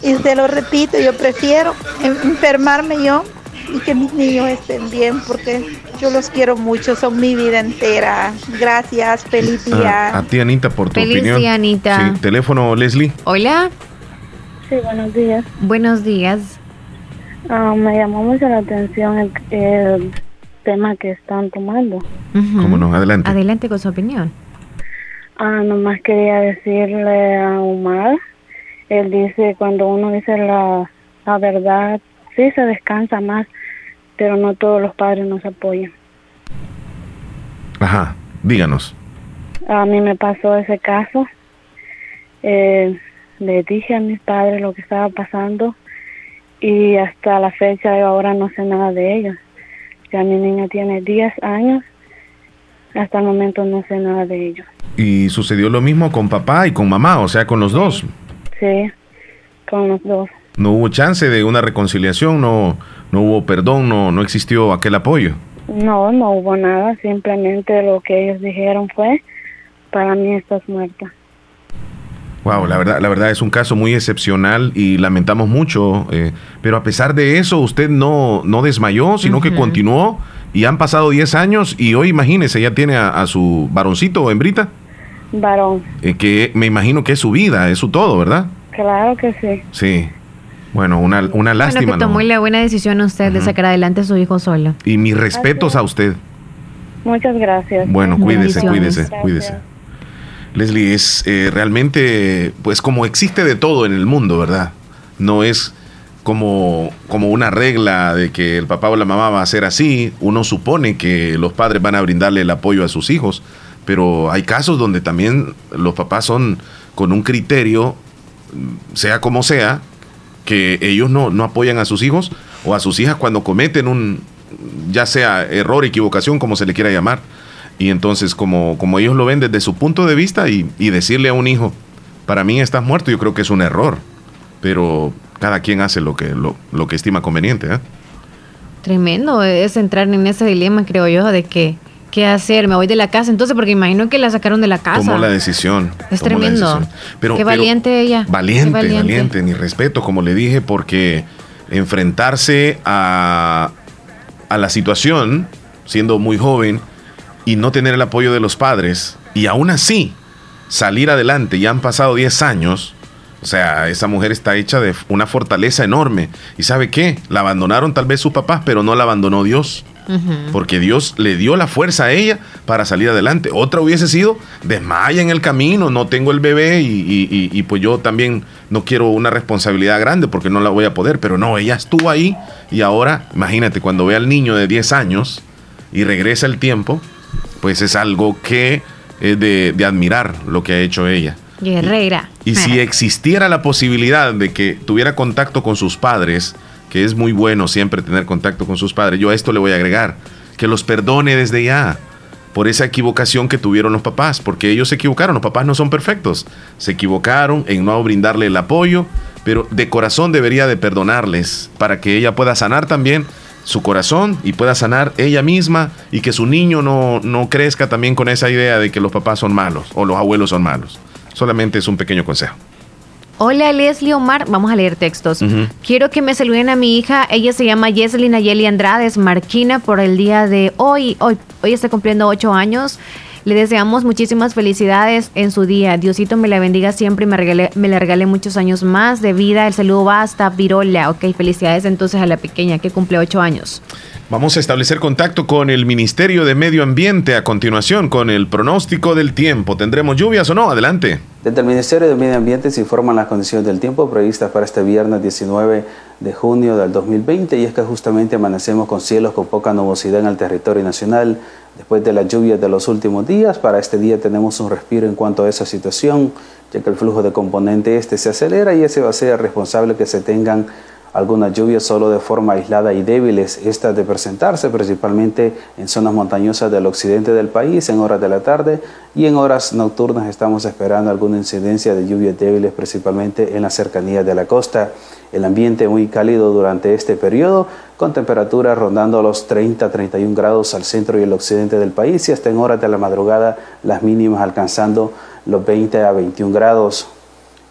Y te lo repito, yo prefiero enfermarme yo y que mis niños estén bien porque yo los quiero mucho, son mi vida entera. Gracias, feliz ah, día. a ti, Anita, por tu feliz opinión. Día, Anita. Sí, teléfono, Leslie. Hola. Sí, buenos días. Buenos días. Ah, me llamó mucho la atención el, tema que están tomando. ¿Cómo no? Adelante. Adelante con su opinión. Ah, nomás quería decirle a Omar él dice, cuando uno dice la, la verdad, sí se descansa más, pero no todos los padres nos apoyan. Ajá, díganos. A mí me pasó ese caso. Eh, le dije a mis padres lo que estaba pasando y hasta la fecha yo ahora no sé nada de ellos. Ya mi niña tiene 10 años, hasta el momento no sé nada de ellos. ¿Y sucedió lo mismo con papá y con mamá, o sea, con los dos? Sí, con los dos. ¿No hubo chance de una reconciliación? ¿No, no hubo perdón? ¿No, ¿No existió aquel apoyo? No, no hubo nada. Simplemente lo que ellos dijeron fue, para mí estás muerta. Wow, la verdad, la verdad es un caso muy excepcional y lamentamos mucho, eh, pero a pesar de eso usted no, no desmayó, sino que continuó y han pasado 10 años y hoy imagínese, ya tiene a, a su varoncito o hembrita. Varón. Eh, que me imagino que es su vida, es su todo, ¿verdad? Claro que sí. Sí. Bueno, una, una lástima. Bueno, que tomó la buena decisión usted de sacar adelante a su hijo solo. Y mis respetos a usted. Muchas gracias. Bueno, cuídese, cuídese, cuídese. Leslie, es eh, realmente, pues como existe de todo en el mundo, ¿verdad? No es como, como una regla de que el papá o la mamá va a ser así. Uno supone que los padres van a brindarle el apoyo a sus hijos, pero hay casos donde también los papás son con un criterio, sea como sea, que ellos no, no apoyan a sus hijos o a sus hijas cuando cometen un, ya sea error, equivocación, como se le quiera llamar. Y entonces, como, como ellos lo ven desde su punto de vista y, decirle a un hijo, para mí estás muerto, yo creo que es un error. Pero cada quien hace lo que, lo, lo que estima conveniente. ¿eh? Tremendo es entrar en ese dilema, creo yo, de que qué hacer, me voy de la casa. Entonces, porque imagino que la sacaron de la casa. Tomó la decisión. Es tremendo. Pero, qué valiente ella. Valiente, valiente, mi respeto, como le dije, porque enfrentarse a, a la situación, siendo muy joven, y no tener el apoyo de los padres, y aún así salir adelante, ya han pasado 10 años, o sea, esa mujer está hecha de una fortaleza enorme. ¿Y sabe qué? La abandonaron tal vez sus papás, pero no la abandonó Dios. Porque Dios le dio la fuerza a ella para salir adelante. Otra hubiese sido desmaya en el camino, no tengo el bebé y, pues yo también no quiero una responsabilidad grande porque no la voy a poder. Pero no, ella estuvo ahí y ahora, imagínate, cuando ve al niño de 10 años y regresa el tiempo, pues es algo que es de, de admirar lo que ha hecho ella. Guerrera. Y, y si existiera la posibilidad de que tuviera contacto con sus padres, que es muy bueno siempre tener contacto con sus padres, yo a esto le voy a agregar, que los perdone desde ya por esa equivocación que tuvieron los papás, porque ellos se equivocaron, los papás no son perfectos, se equivocaron en no brindarle el apoyo, pero de corazón debería de perdonarles para que ella pueda sanar también su corazón y pueda sanar ella misma y que su niño no, no crezca también con esa idea de que los papás son malos o los abuelos son malos. Solamente es un pequeño consejo. Hola Leslie Omar, vamos a leer textos. Quiero que me saluden a mi hija, ella se llama Yesley Nayeli Andrades Marquina por el día de hoy. Hoy, hoy está cumpliendo ocho años. Le deseamos muchísimas felicidades en su día. Diosito me la bendiga siempre y me, regale, me le regale muchos años más de vida. El saludo va hasta Virola. Ok, felicidades entonces a la pequeña que cumple ocho años. Vamos a establecer contacto con el Ministerio de Medio Ambiente a continuación con el pronóstico del tiempo. ¿Tendremos lluvias o no? Adelante. Desde el Ministerio de Medio Ambiente se informan las condiciones del tiempo previstas para este viernes 19 de junio del 2020 y es que justamente amanecemos con cielos con poca nubosidad en el territorio nacional. Después de las lluvias de los últimos días, para este día tenemos un respiro en cuanto a esa situación, ya que el flujo de componente este se acelera y ese va a ser responsable que se tengan algunas lluvias solo de forma aislada y débiles, estas de presentarse principalmente en zonas montañosas del occidente del país en horas de la tarde y en horas nocturnas estamos esperando alguna incidencia de lluvias débiles principalmente en las cercanías de la costa. El ambiente muy cálido durante este periodo con temperaturas rondando los 30-31 grados al centro y el occidente del país y hasta en horas de la madrugada las mínimas alcanzando los 20 a 21 grados.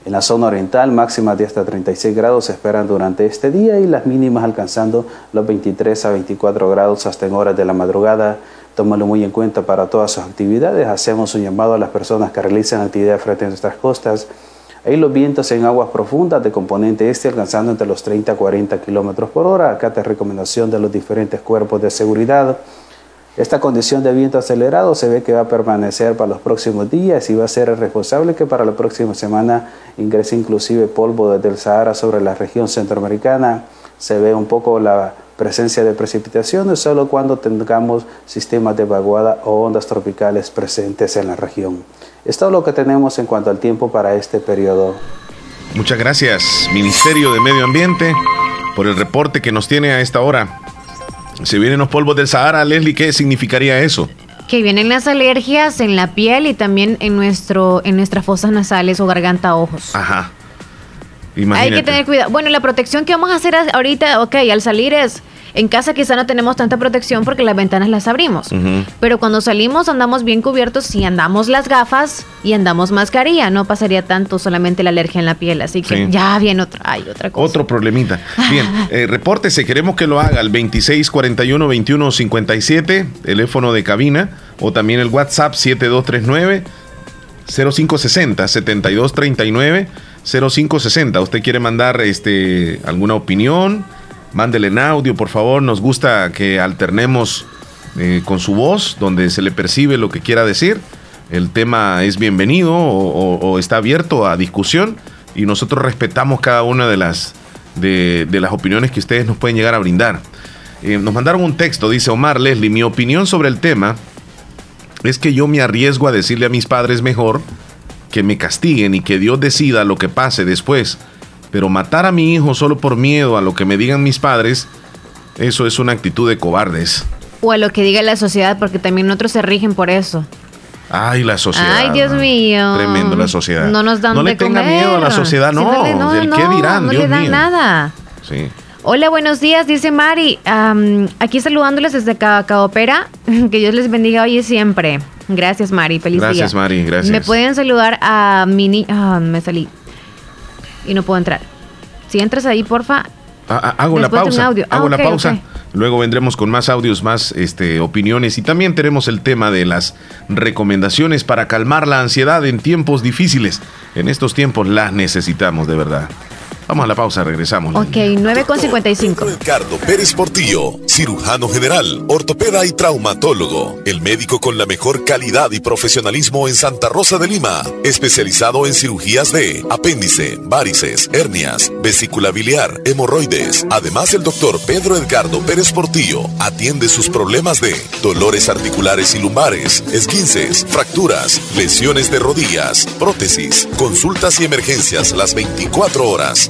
En la zona oriental, máximas de hasta 36 grados se esperan durante este día y las mínimas alcanzando los 23 a 24 grados hasta en horas de la madrugada. Tómalo muy en cuenta para todas sus actividades. Hacemos un llamado a las personas que realizan actividades frente a nuestras costas. Ahí los vientos en aguas profundas de componente este alcanzando entre los 30 a 40 kilómetros por hora. Acá te recomendación de los diferentes cuerpos de seguridad. Esta condición de viento acelerado se ve que va a permanecer para los próximos días y va a ser responsable que para la próxima semana ingrese inclusive polvo desde el Sahara sobre la región centroamericana. Se ve un poco la presencia de precipitaciones solo cuando tengamos sistemas de vaguada o ondas tropicales presentes en la región. Es todo lo que tenemos en cuanto al tiempo para este periodo. Muchas gracias, Ministerio de Medio Ambiente, por el reporte que nos tiene a esta hora. Si vienen los polvos del Sahara, Leslie, ¿qué significaría eso? Que vienen las alergias en la piel y también en, nuestro, en nuestras fosas nasales o garganta, ojos. Ajá. Hay que tener cuidado. Bueno, la protección que vamos a hacer ahorita, ok, al salir es en casa quizá no tenemos tanta protección porque las ventanas las abrimos. Pero cuando salimos andamos bien cubiertos si andamos las gafas y andamos mascarilla. No pasaría tanto solamente la alergia en la piel. Así que ya viene otra, hay otra cosa. Otro problemita. Bien, eh, repórtese. Queremos que lo haga al 2641-2157, teléfono de cabina, o también el WhatsApp 7239. 0560 7239 0560. ¿Usted quiere mandar este, alguna opinión? Mándele en audio, por favor. Nos gusta que alternemos eh, con su voz, donde se le percibe lo que quiera decir. El tema es bienvenido o, está abierto a discusión y nosotros respetamos cada una de las, de, las opiniones que ustedes nos pueden llegar a brindar. Eh, nos mandaron un texto, dice Omar Leslie, mi opinión sobre el tema es que yo me arriesgo a decirle a mis padres mejor que me castiguen y que Dios decida lo que pase después. Pero matar a mi hijo solo por miedo a lo que me digan mis padres, eso es una actitud de cobardes. O a lo que diga la sociedad, porque también otros se rigen por eso. Ay, la sociedad. Ay, Dios mío. Tremendo la sociedad. No nos dan No le tenga miedo a la sociedad, no. no, ¿El qué dirán? No le dan nada. Sí. Hola, buenos días, dice Mari. aquí saludándoles desde Caopera. Que Dios les bendiga hoy y siempre. Gracias, Mari. Feliz gracias, Mari. Gracias. Me pueden saludar a Mini. Ah, me salí. Y no puedo entrar. Si entras ahí, porfa. Ah, ah, hago la pausa. Hago la pausa. Luego vendremos con más audios, más este, opiniones y también tenemos el tema de las recomendaciones para calmar la ansiedad en tiempos difíciles. En estos tiempos las necesitamos de verdad. Vamos a la pausa, regresamos. Ok, 9.55. Ricardo Pérez Portillo, cirujano general, ortopeda y traumatólogo. El médico con la mejor calidad y profesionalismo en Santa Rosa de Lima. Especializado en cirugías de apéndice, varices, hernias, vesícula biliar, hemorroides. Además, el doctor Pedro Edgardo Pérez Portillo atiende sus problemas de dolores articulares y lumbares, esguinces, fracturas, lesiones de rodillas, prótesis, consultas y emergencias las 24 horas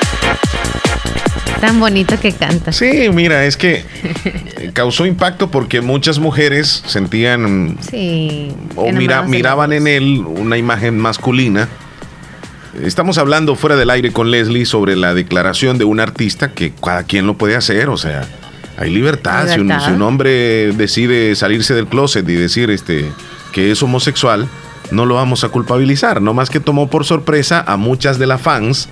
Tan bonito que canta. Sí, mira, es que causó impacto porque muchas mujeres sentían sí, o miraban en él una imagen masculina. Estamos hablando fuera del aire con Leslie sobre la declaración de un artista que cada quien lo puede hacer, o sea, Hay libertad. Si, un, si, un, hombre decide salirse del closet y decir este, que es homosexual, no lo vamos a culpabilizar. No más que tomó por sorpresa a muchas de las fans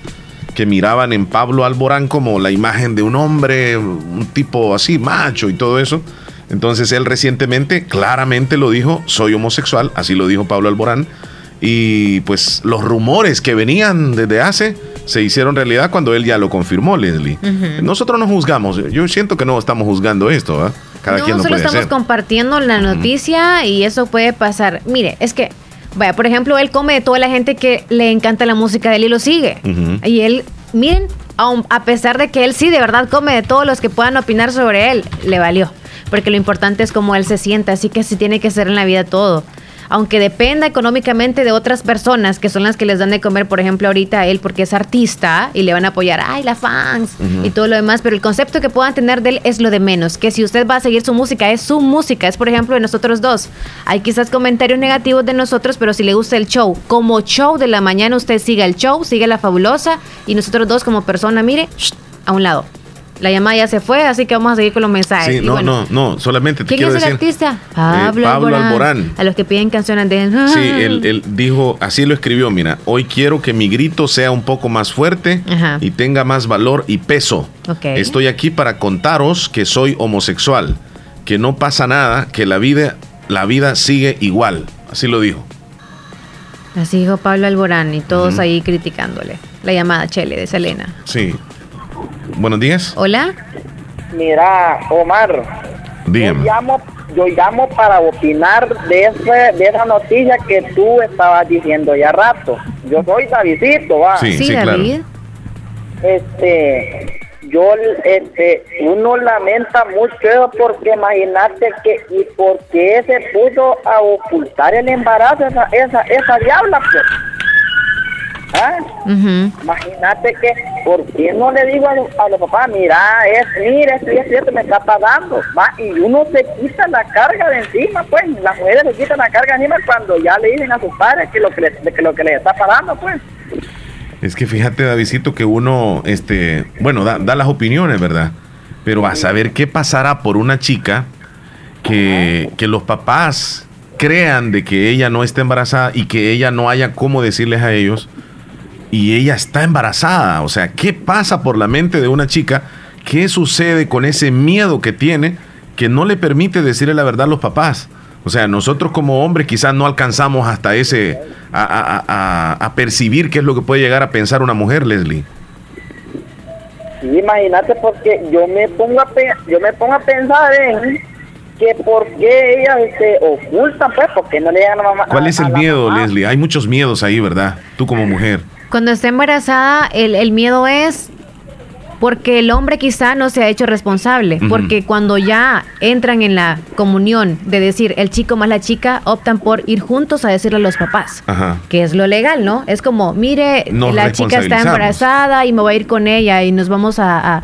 que miraban en Pablo Alborán como la imagen de un hombre, un tipo así, macho y todo eso. Entonces él recientemente claramente lo dijo, soy homosexual, así lo dijo Pablo Alborán. Y pues los rumores que venían desde hace se hicieron realidad cuando él ya lo confirmó, Leslie. Nosotros no juzgamos, yo siento que no estamos juzgando esto, Cada no, quien lo solo estamos compartiendo la noticia y eso puede pasar. Mire, es que Vaya, por ejemplo, él come de toda la gente que le encanta la música de él y lo sigue. Y él, miren, a pesar de que él sí de verdad come de todos los que puedan opinar sobre él, le valió. Porque lo importante es cómo él se sienta, así que así tiene que ser en la vida todo aunque dependa económicamente de otras personas que son las que les dan de comer, por ejemplo, ahorita a él porque es artista y le van a apoyar, ay, la fans y todo lo demás, pero el concepto que puedan tener de él es lo de menos, que si usted va a seguir su música, es su música, es por ejemplo de nosotros dos. Hay quizás comentarios negativos de nosotros, pero si le gusta el show, como show de la mañana, usted siga el show, sigue la fabulosa y nosotros dos como persona, mire, a un lado. La llamada ya se fue, así que vamos a seguir con los mensajes. Sí, no, no, no, solamente te ¿Quién es el artista? Eh, Pablo, Alborán. A los que piden canciones de... Sí, él, dijo, así lo escribió, mira, hoy quiero que mi grito sea un poco más fuerte y tenga más valor y peso. Estoy aquí para contaros que soy homosexual, que no pasa nada, que la vida, la vida sigue igual. Así lo dijo. Así dijo Pablo Alborán y todos ahí criticándole. La llamada Chele de Selena. Sí. Buenos días. Hola. Mira, Omar. Dígame. Yo llamo, yo llamo para opinar de, ese, de esa noticia que tú estabas diciendo ya rato. Yo soy Davidito, va. Sí, sí, David. Este, yo, este, uno lamenta mucho eso porque imagínate que, y porque se pudo a ocultar el embarazo esa, esa, esa diabla, pues. ¿Ah? Imagínate que, ¿por qué no le digo a, los papás, mira, es, mira, esto es cierto, me está pagando? ¿va? Y uno se quita la carga de encima, pues, las mujeres se quitan la carga de encima cuando ya le dicen a sus padres que lo que, le, que lo que le está pagando, pues. Es que fíjate, Davidito, que uno, este, bueno, da, da las opiniones, ¿verdad? Pero a saber qué pasará por una chica que, que los papás crean de que ella no está embarazada y que ella no haya cómo decirles a ellos y ella está embarazada. O sea, ¿qué pasa por la mente de una chica? ¿Qué sucede con ese miedo que tiene que no le permite decirle la verdad a los papás? O sea, nosotros como hombres quizás no alcanzamos hasta ese, a, percibir qué es lo que puede llegar a pensar una mujer, Leslie. Sí, imagínate porque yo me pongo a, yo me pongo a pensar en que por qué ellas se ocultan, pues, porque no le llegan a mamá. ¿Cuál es el miedo, Leslie? Hay muchos miedos ahí, ¿verdad? Tú como mujer. Cuando está embarazada, el, el miedo es porque el hombre quizá no se ha hecho responsable, porque cuando ya entran en la comunión de decir el chico más la chica, optan por ir juntos a decirle a los papás, que es lo legal, ¿no? Es como, mire, la chica está embarazada y me voy a ir con ella y nos vamos a,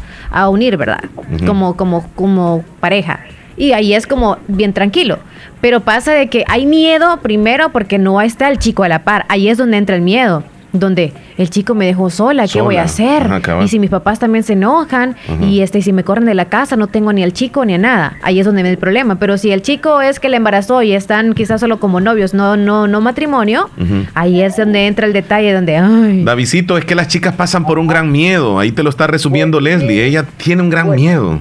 unir, ¿verdad? como, como, como pareja. Y ahí es como bien tranquilo. Pero pasa de que hay miedo primero porque no está el chico a la par. Ahí es donde entra el miedo donde el chico me dejó sola, ¿qué voy a hacer? y si mis papás también se enojan y este si me corren de la casa, no tengo ni al chico ni a nada. Ahí es donde viene el problema, pero si el chico es que le embarazó y están quizás solo como novios, no no no matrimonio, ahí es donde entra el detalle donde ay. Davidito, es que las chicas pasan por un gran miedo, ahí te lo está resumiendo Leslie, ella tiene un gran miedo.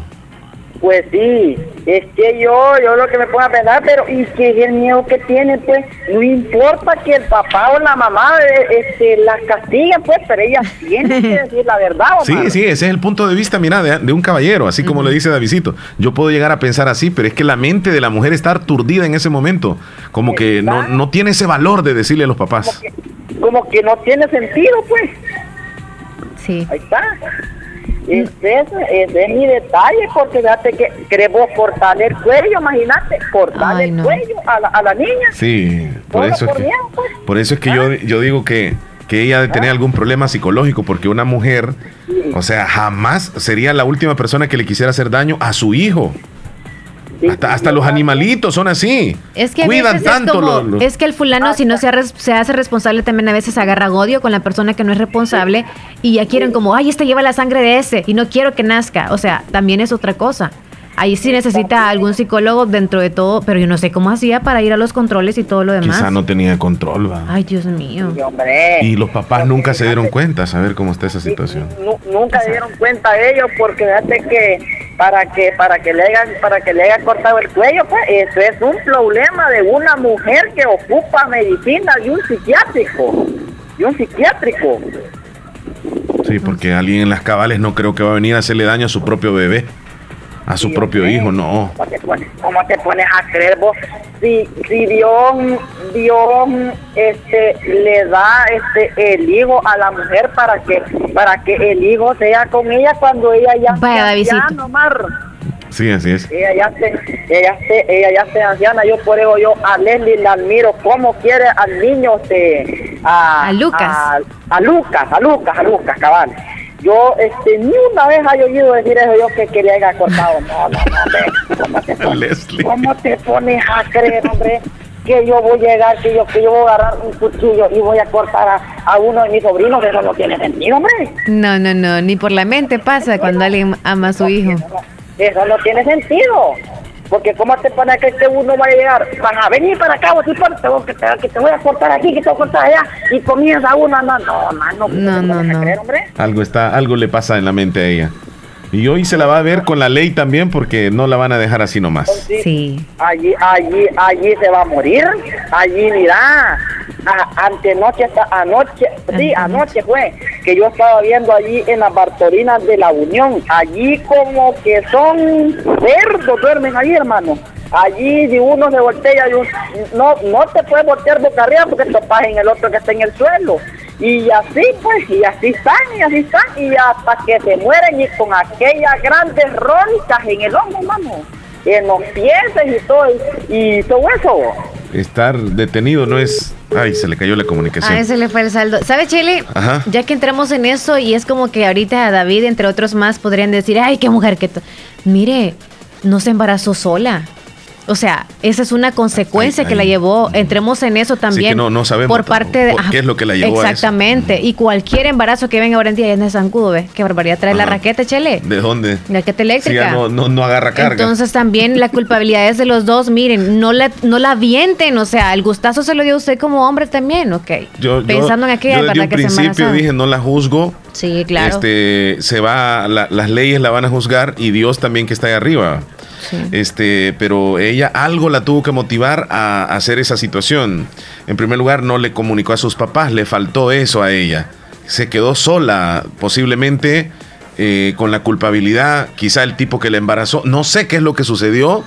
Pues sí, es que yo, yo lo que me pongo a pensar, pero y que es el miedo que tiene, pues, no importa que el papá o la mamá eh, este, las castiguen, pues, pero ellas tienen que decir la verdad. Sí, sí, ese es el punto de vista, mira, de, un caballero, así como le dice Davidito. Yo puedo llegar a pensar así, pero es que la mente de la mujer está aturdida en ese momento, como que no, no tiene ese valor de decirle a los papás. Como que, como que no tiene sentido, pues. Sí. Ahí está. Ese, es mi detalle, porque fíjate que queremos cortarle el cuello, imagínate, cortarle el cuello a la, a la, niña. Sí, por eso, es que, pues. por eso es que yo, ah. yo digo que, que ella debe tener ah. algún problema psicológico, porque una mujer, o sea, jamás sería la última persona que le quisiera hacer daño a su hijo hasta, los animalitos son así. Es que Cuidan tanto. Es, que el fulano, si no se, se, hace responsable, también a veces agarra odio con la persona que no es responsable y ya quieren como, ay, este lleva la sangre de ese y no quiero que nazca. O sea, también es otra cosa. Ahí sí necesita algún psicólogo dentro de todo, pero yo no sé cómo hacía para ir a los controles y todo lo demás. Quizá no tenía control, va. Ay, Dios mío. Y los papás nunca se dieron cuenta, saber cómo está esa situación. nunca se dieron cuenta ellos porque fíjate que para que para que le hayan para que le haya cortado el cuello, pues eso es un problema de una mujer que ocupa medicina y un psiquiátrico. Y un psiquiátrico. Sí, porque alguien en las cabales no creo que va a venir a hacerle daño a su propio bebé a su propio hijo, no. ¿Cómo te, pones, a creer vos? Si, si Dios, Dios este, le da este, el hijo a la mujer para que para que el hijo sea con ella cuando ella ya Vaya, sea Sí, así es. Ella ya se, ella se, ella ya se anciana, yo por eso yo a Leslie la admiro, cómo quiere al niño este, a, a Lucas. A, a Lucas, a Lucas, a Lucas, cabal yo este, ni una vez he oído decir eso yo que quería ir cortado. No, no, no, ¿Cómo te, pones, ¿Cómo te pones a creer, hombre? Que yo voy a llegar, que yo, que yo voy a agarrar un cuchillo y voy a cortar a, a uno de mis sobrinos, eso no tiene sentido, hombre. No, no, no, ni por la mente pasa cuando alguien ama a su hijo. eso no tiene sentido. Porque ¿cómo te pone que este uno va a llegar? Van a venir para acá, vos te, que te, que te voy a cortar aquí, que te voy a cortar allá, y comienza uno, no, no, no, no, no, no. Creer, Algo está, algo le pasa en la mente a ella. Y hoy se la va a ver con la ley también porque no la van a dejar así nomás. Sí. Allí, allí, allí se va a morir. Allí, mira, antenoche, anoche, sí, anoche fue que yo estaba viendo allí en las Bartolinas de la Unión. Allí como que son cerdos, duermen allí, hermano. Allí si uno se voltea, no, no te puedes voltear boca arriba porque topas en el otro que está en el suelo. Y así pues, y así están, y así están, y hasta que se mueren y con aquellas grandes rónicas en el hombro, mano, en los pies y todo, y todo eso. Estar detenido no es... Ay, se le cayó la comunicación. Ah, se le fue el saldo. ¿Sabe, Chile? Ya que entramos en eso y es como que ahorita David, entre otros más, podrían decir, ay, qué mujer que... Mire, no se embarazó sola. O sea, esa es una consecuencia que la llevó. Entremos en eso también. no, no sabemos por parte de. qué es lo que la llevó Exactamente. Y cualquier embarazo que venga ahora en día es de zancudo, ¿ves? Qué barbaridad. Trae la raqueta, chele. ¿De dónde? La raqueta eléctrica. no, no, agarra carga. Entonces también la culpabilidad es de los dos. Miren, no la, no la vienten. O sea, el gustazo se lo dio a usted como hombre también, ok. Yo, Pensando en aquella, yo desde principio dije, no la juzgo. Sí, claro. Este, se va, las leyes la van a juzgar y Dios también que está ahí arriba. Este, pero ella algo la tuvo que motivar a, hacer esa situación. En primer lugar, no le comunicó a sus papás, le faltó eso a ella. Se quedó sola, posiblemente eh, con la culpabilidad, quizá el tipo que le embarazó. No sé qué es lo que sucedió.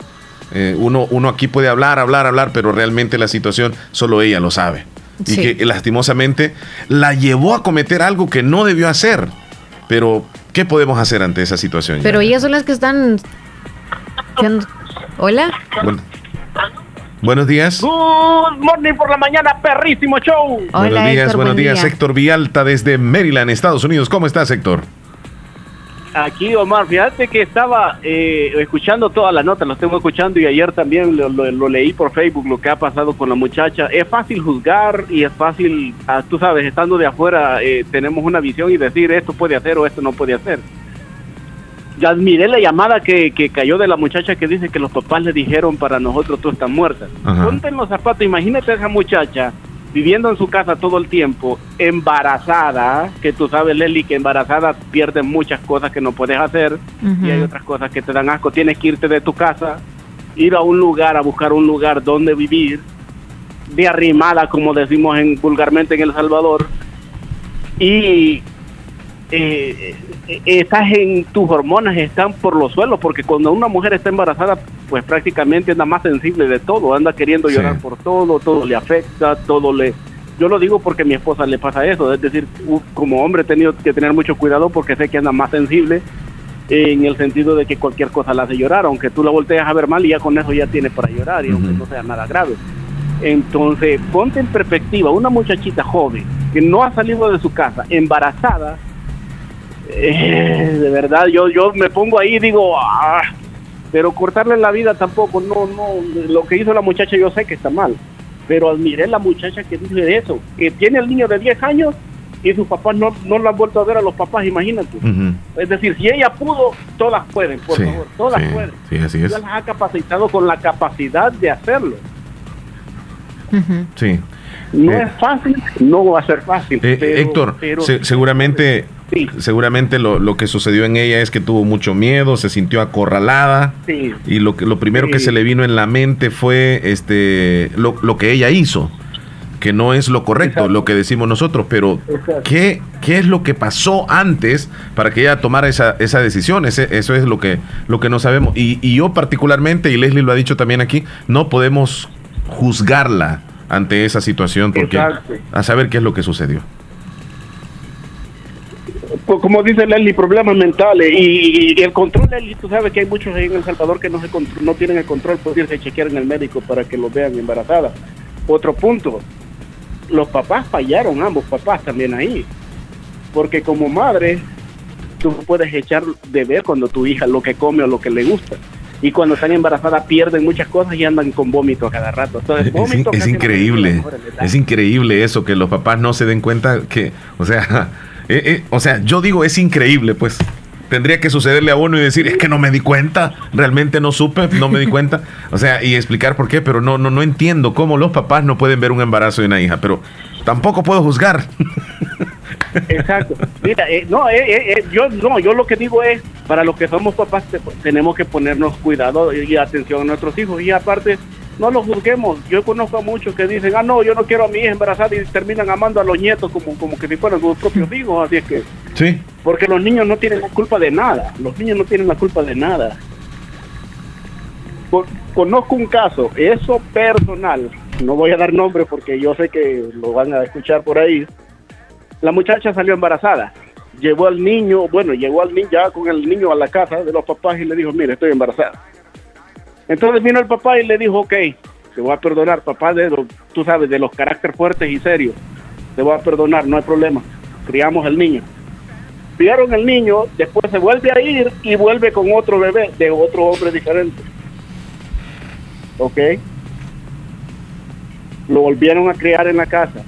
Eh, uno, uno aquí puede hablar, hablar, hablar, pero realmente la situación solo ella lo sabe. Y que lastimosamente la llevó a cometer algo que no debió hacer. Pero, ¿qué podemos hacer ante esa situación? Pero ellas son las que están Hola. buenos días. Good morning por la mañana, perrísimo show. buenos días, buenos días. Héctor Vialta desde Maryland, Estados Unidos. ¿Cómo estás, Héctor? Aquí, Omar, fíjate que estaba eh, escuchando todas las notas, las tengo escuchando y ayer también lo, leí por Facebook, lo que ha pasado con la muchacha. Es fácil juzgar y es fácil, ah, tú sabes, estando de afuera, eh, tenemos una visión y decir esto puede hacer o esto no puede hacer admiré la llamada que, que, cayó de la muchacha que dice que los papás le dijeron para nosotros tú estás muerta. Ponte en los zapatos, imagínate a esa muchacha viviendo en su casa todo el tiempo, embarazada, que tú sabes, Leli, que embarazada pierdes muchas cosas que no puedes hacer y hay otras cosas que te dan asco. Tienes que irte de tu casa, ir a un lugar, a buscar un lugar donde vivir, de arrimada, como decimos en, vulgarmente en El Salvador, y eh, eh, estás en tus hormonas están por los suelos porque cuando una mujer está embarazada pues prácticamente anda más sensible de todo anda queriendo llorar por todo todo le afecta todo le yo lo digo porque a mi esposa le pasa eso es decir como hombre he tenido que tener mucho cuidado porque sé que anda más sensible en el sentido de que cualquier cosa la hace llorar aunque tú la volteas a ver mal y ya con eso ya tiene para llorar y aunque no sea nada grave. Entonces ponte en perspectiva una muchachita joven que no ha salido de su casa embarazada eh, de verdad, yo, yo me pongo ahí y digo, ah, pero cortarle la vida tampoco, no, no, lo que hizo la muchacha yo sé que está mal, pero admiré la muchacha que dice eso, que tiene el niño de 10 años y sus papás no, no lo han vuelto a ver a los papás, imagínate. Es decir, si ella pudo, todas pueden, por favor, todas pueden. Sí, así es. Ella las ha capacitado con la capacidad de hacerlo. Sí. No Eh, es fácil, no va a ser fácil. Eh, pero- Héctor, pero- se- seguramente, seguramente lo, lo que sucedió en ella es que tuvo mucho miedo, se sintió acorralada Sí. y lo que lo primero que se le vino en la mente fue este lo, lo que ella hizo, que no es lo correcto, lo que decimos nosotros, pero. ¿qué, qué es lo que pasó antes para que ella tomara esa, esa decisión? Ese- eso es lo que, lo que no sabemos. Y, y yo particularmente, y Leslie lo ha dicho también aquí, no podemos juzgarla ante esa situación porque Exacto. a saber qué es lo que sucedió. Co- como dice Leslie, problemas mentales y, y el control, Leslie, tú sabes que hay muchos ahí en El Salvador que no, se no tienen el control, pueden irse a chequear en el médico para que los vean embarazadas. Otro punto, los papás fallaron, ambos papás también ahí, porque como madre, tú puedes echar de ver cuando tu hija lo que come o lo que le gusta. Y cuando están embarazadas pierden muchas cosas y andan con vómito a cada rato. Entonces, Es, es no increíble, es increíble eso, que los papás no se den cuenta que, o sea, eh, eh, o sea, yo digo es increíble, pues tendría que sucederle a uno y decir, es que no me di cuenta, realmente no supe, no me di cuenta, o sea, y explicar por qué, pero no, no, no entiendo cómo los papás no pueden ver un embarazo de una hija, pero tampoco puedo juzgar. Exacto. Mira, eh, no, eh, eh, eh, yo no, yo lo que digo es, para los que somos papás te- tenemos que ponernos cuidado y atención a nuestros hijos y aparte no los juzguemos. Yo conozco a muchos que dicen, ah, no, yo no quiero a mi hija embarazada y terminan amando a los nietos como, como que si fueran sus propios hijos, así es que, Sí. porque los niños no tienen la culpa de nada, los niños no tienen la culpa de nada. Con- Conozco un caso, eso personal, no voy a dar nombre porque yo sé que lo van a escuchar por ahí, la muchacha salió embarazada. Llevó al niño, bueno, llegó al niño ya con el niño a la casa de los papás y le dijo, mire, estoy embarazada. Entonces vino el papá y le dijo, ok, te voy a perdonar, papá, de tú sabes, de los carácter fuertes y serios. Te voy a perdonar, no hay problema. Criamos al niño. Criaron el niño, después se vuelve a ir y vuelve con otro bebé de otro hombre diferente. ¿Ok? Lo volvieron a criar en la casa.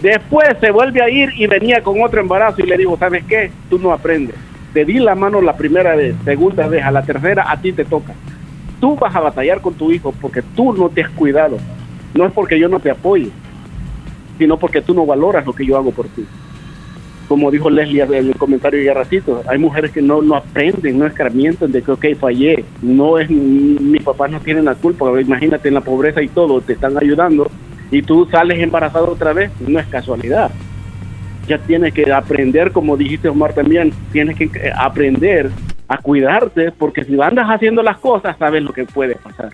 Después se vuelve a ir y venía con otro embarazo y le digo, ¿sabes qué? Tú no aprendes. Te di la mano la primera vez, segunda vez, a la tercera a ti te toca. Tú vas a batallar con tu hijo porque tú no te has cuidado. No es porque yo no te apoye, sino porque tú no valoras lo que yo hago por ti. Como dijo Leslie en el comentario ya ratito, hay mujeres que no, no aprenden, no escarmientan de que, ok, fallé, no es, mis papás no tienen la culpa, imagínate en la pobreza y todo, te están ayudando y tú sales embarazado otra vez, no es casualidad. Ya tienes que aprender, como dijiste Omar también, tienes que aprender a cuidarte, porque si andas haciendo las cosas, sabes lo que puede pasar.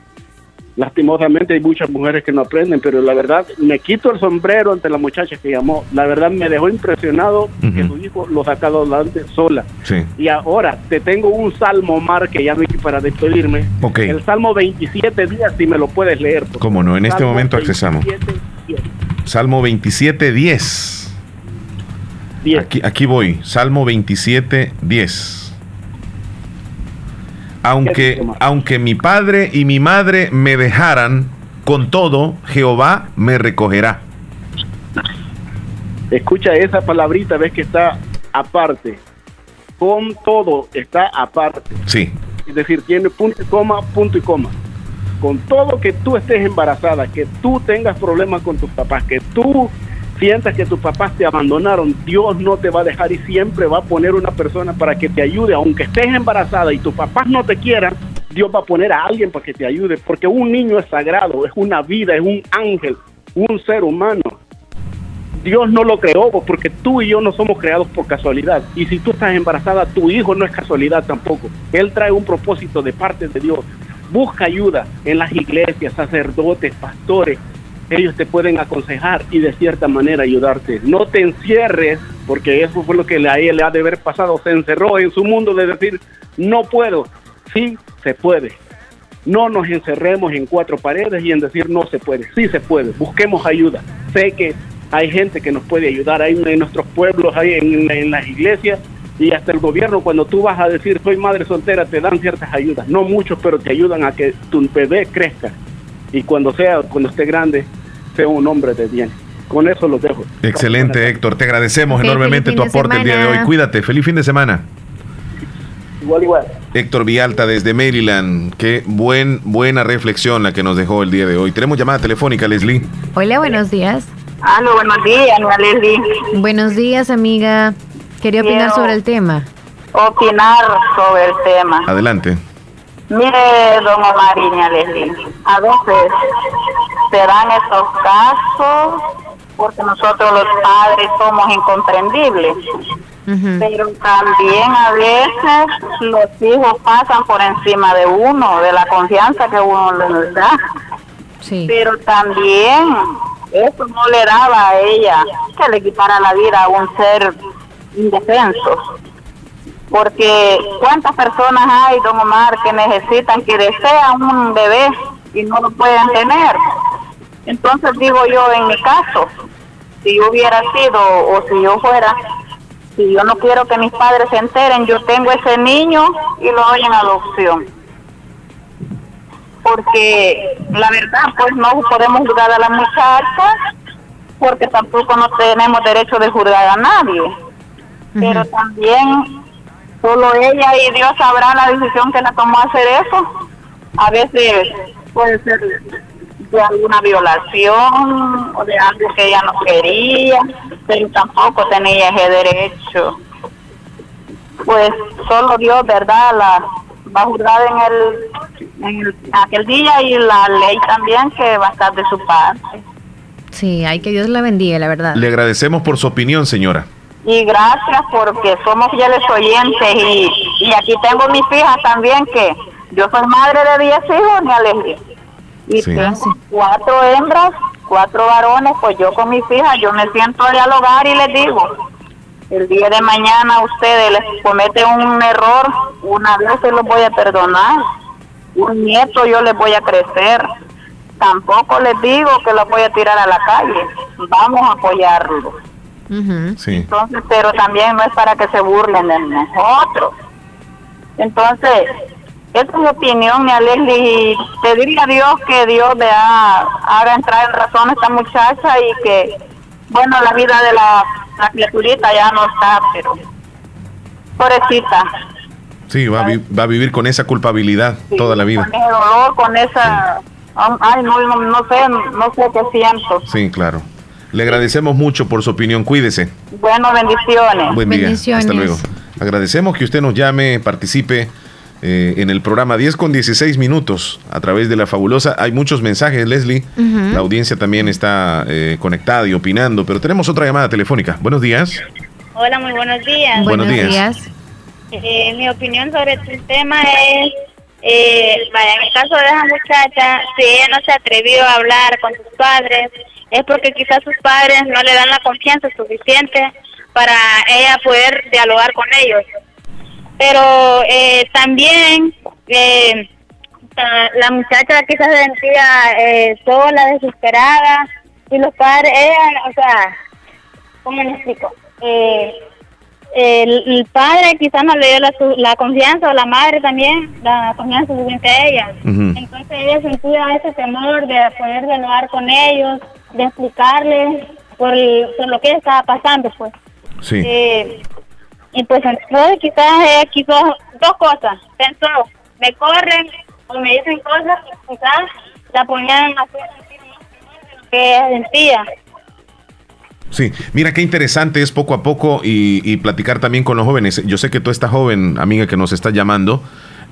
Lastimosamente hay muchas mujeres que no aprenden, pero la verdad me quito el sombrero ante la muchacha que llamó. La verdad me dejó impresionado que su hijo lo sacado adelante sola. Sí. Y ahora te tengo un salmo, Omar, que ya no hay para despedirme. Ok. El salmo 27 días, si me lo puedes leer. Cómo no, en este Salmo momento accesamos. 27 días. Salmo 27, 10. Aquí, aquí voy, Salmo 27, 10. Aunque, aunque mi padre y mi madre me dejaran, con todo Jehová me recogerá. Escucha esa palabrita, ves que está aparte. Con todo está aparte. Sí. Es decir, tiene punto y coma, punto y coma. Con todo que tú estés embarazada, que tú tengas problemas con tus papás, que tú sientas que tus papás te abandonaron, Dios no te va a dejar y siempre va a poner una persona para que te ayude. Aunque estés embarazada y tus papás no te quieran, Dios va a poner a alguien para que te ayude. Porque un niño es sagrado, es una vida, es un ángel, un ser humano. Dios no lo creó porque tú y yo no somos creados por casualidad. Y si tú estás embarazada, tu hijo no es casualidad tampoco. Él trae un propósito de parte de Dios. Busca ayuda en las iglesias, sacerdotes, pastores. Ellos te pueden aconsejar y de cierta manera ayudarte. No te encierres, porque eso fue lo que a él le ha de haber pasado. Se encerró en su mundo de decir, no puedo. Sí, se puede. No nos encerremos en cuatro paredes y en decir no se puede. Sí se puede. Busquemos ayuda. Sé que hay gente que nos puede ayudar ahí en nuestros pueblos, ahí en, en las iglesias y hasta el gobierno. Cuando tú vas a decir soy madre soltera, te dan ciertas ayudas. No muchos, pero te ayudan a que tu bebé crezca y cuando sea, cuando esté grande, sea un hombre de bien. con eso los dejo. Excelente, Héctor. Te agradecemos enormemente tu aporte el día de hoy. Cuídate. Feliz fin de semana. Igual, igual. Héctor Vialta desde Maryland. Qué buen, buena reflexión la que nos dejó el día de hoy. Tenemos llamada telefónica, Leslie. Hola, buenos días. Hola, buenos días, Leslie. Buenos días, amiga. Quería opinar sobre el tema. Opinar sobre el tema. Adelante. Mire, don Omar y Leslie, a veces se dan estos casos porque nosotros los padres somos incomprendibles. Pero también a veces los hijos pasan por encima de uno, de la confianza que uno les da. Sí. Pero también eso no le daba a ella que le quitara la vida a un ser indefenso. Porque cuántas personas hay, don Omar, que necesitan, que desean un bebé y no lo pueden tener. Entonces digo yo, en mi caso, si yo hubiera sido o si yo fuera, si yo no quiero que mis padres se enteren, yo tengo ese niño y lo doy en adopción. Porque la verdad, pues no podemos juzgar a la muchacha, porque tampoco no tenemos derecho de juzgar a nadie. Pero también solo ella y Dios sabrá la decisión que la tomó hacer eso. A veces puede ser de alguna violación o de algo que ella no quería, pero tampoco tenía ese derecho. Pues solo Dios, ¿verdad? La va a juzgar en el, en el aquel día y la ley también que va a estar de su parte. Sí, hay que Dios la bendiga, la verdad. Le agradecemos por su opinión, señora. Y gracias porque somos fieles oyentes y, y aquí tengo mis hijas también que yo soy madre de 10 hijos, me alegría y tengo cuatro hembras, cuatro varones, pues yo con mis hijas, yo me siento a dialogar y les digo, el día de mañana ustedes les cometen un error, una vez se los voy a perdonar, un nieto yo les voy a crecer, tampoco les digo que los voy a tirar a la calle, vamos a apoyarlos. Entonces, pero también no es para que se burlen de nosotros. Entonces, esa es mi opinión, mi Leslie, y pedirle a Dios que Dios vea, haga entrar en razón a esta muchacha y que, bueno, la vida de la, la criaturita ya no está, pero pobrecita. Sí, va a, va a vivir con esa culpabilidad toda la vida. Con ese dolor, con esa... Ay, no, no, no sé, no sé qué siento. Sí, claro. Le agradecemos mucho por su opinión. Cuídese. Bueno, bendiciones. Buen día. Bendiciones. Hasta luego. Agradecemos que usted nos llame, participe eh, en el programa 10 con 16 minutos a través de la fabulosa. Hay muchos mensajes, Leslie. La audiencia también está eh, conectada y opinando, pero tenemos otra llamada telefónica. Buenos días. Hola, muy buenos días. Buenos Buenos días. Eh, mi opinión sobre este tema es, eh, vaya, en el caso de esa muchacha, si ella no se ha atrevido a hablar con sus padres, es porque quizás sus padres no le dan la confianza suficiente para ella poder dialogar con ellos. Pero eh, también eh, la- muchacha quizás se sentía eh, sola, desesperada, y los padres, ella, o sea, ¿cómo me explico? Eh, el, el padre quizás no le dio la, la confianza, o la madre también, la confianza suficiente a ella. Entonces ella sentía ese temor de poder dialogar con ellos, de explicarles por, el- por lo que ella estaba pasando, pues. Sí. Eh, y pues entonces quizás ella quiso dos cosas. Pensó, me corren o me dicen cosas que quizás la ponían a hacer sentir más temor de lo que sentía. Sí, mira qué interesante es poco a poco y, y platicar también con los jóvenes. Yo sé que tú estás joven, amiga, que nos está llamando.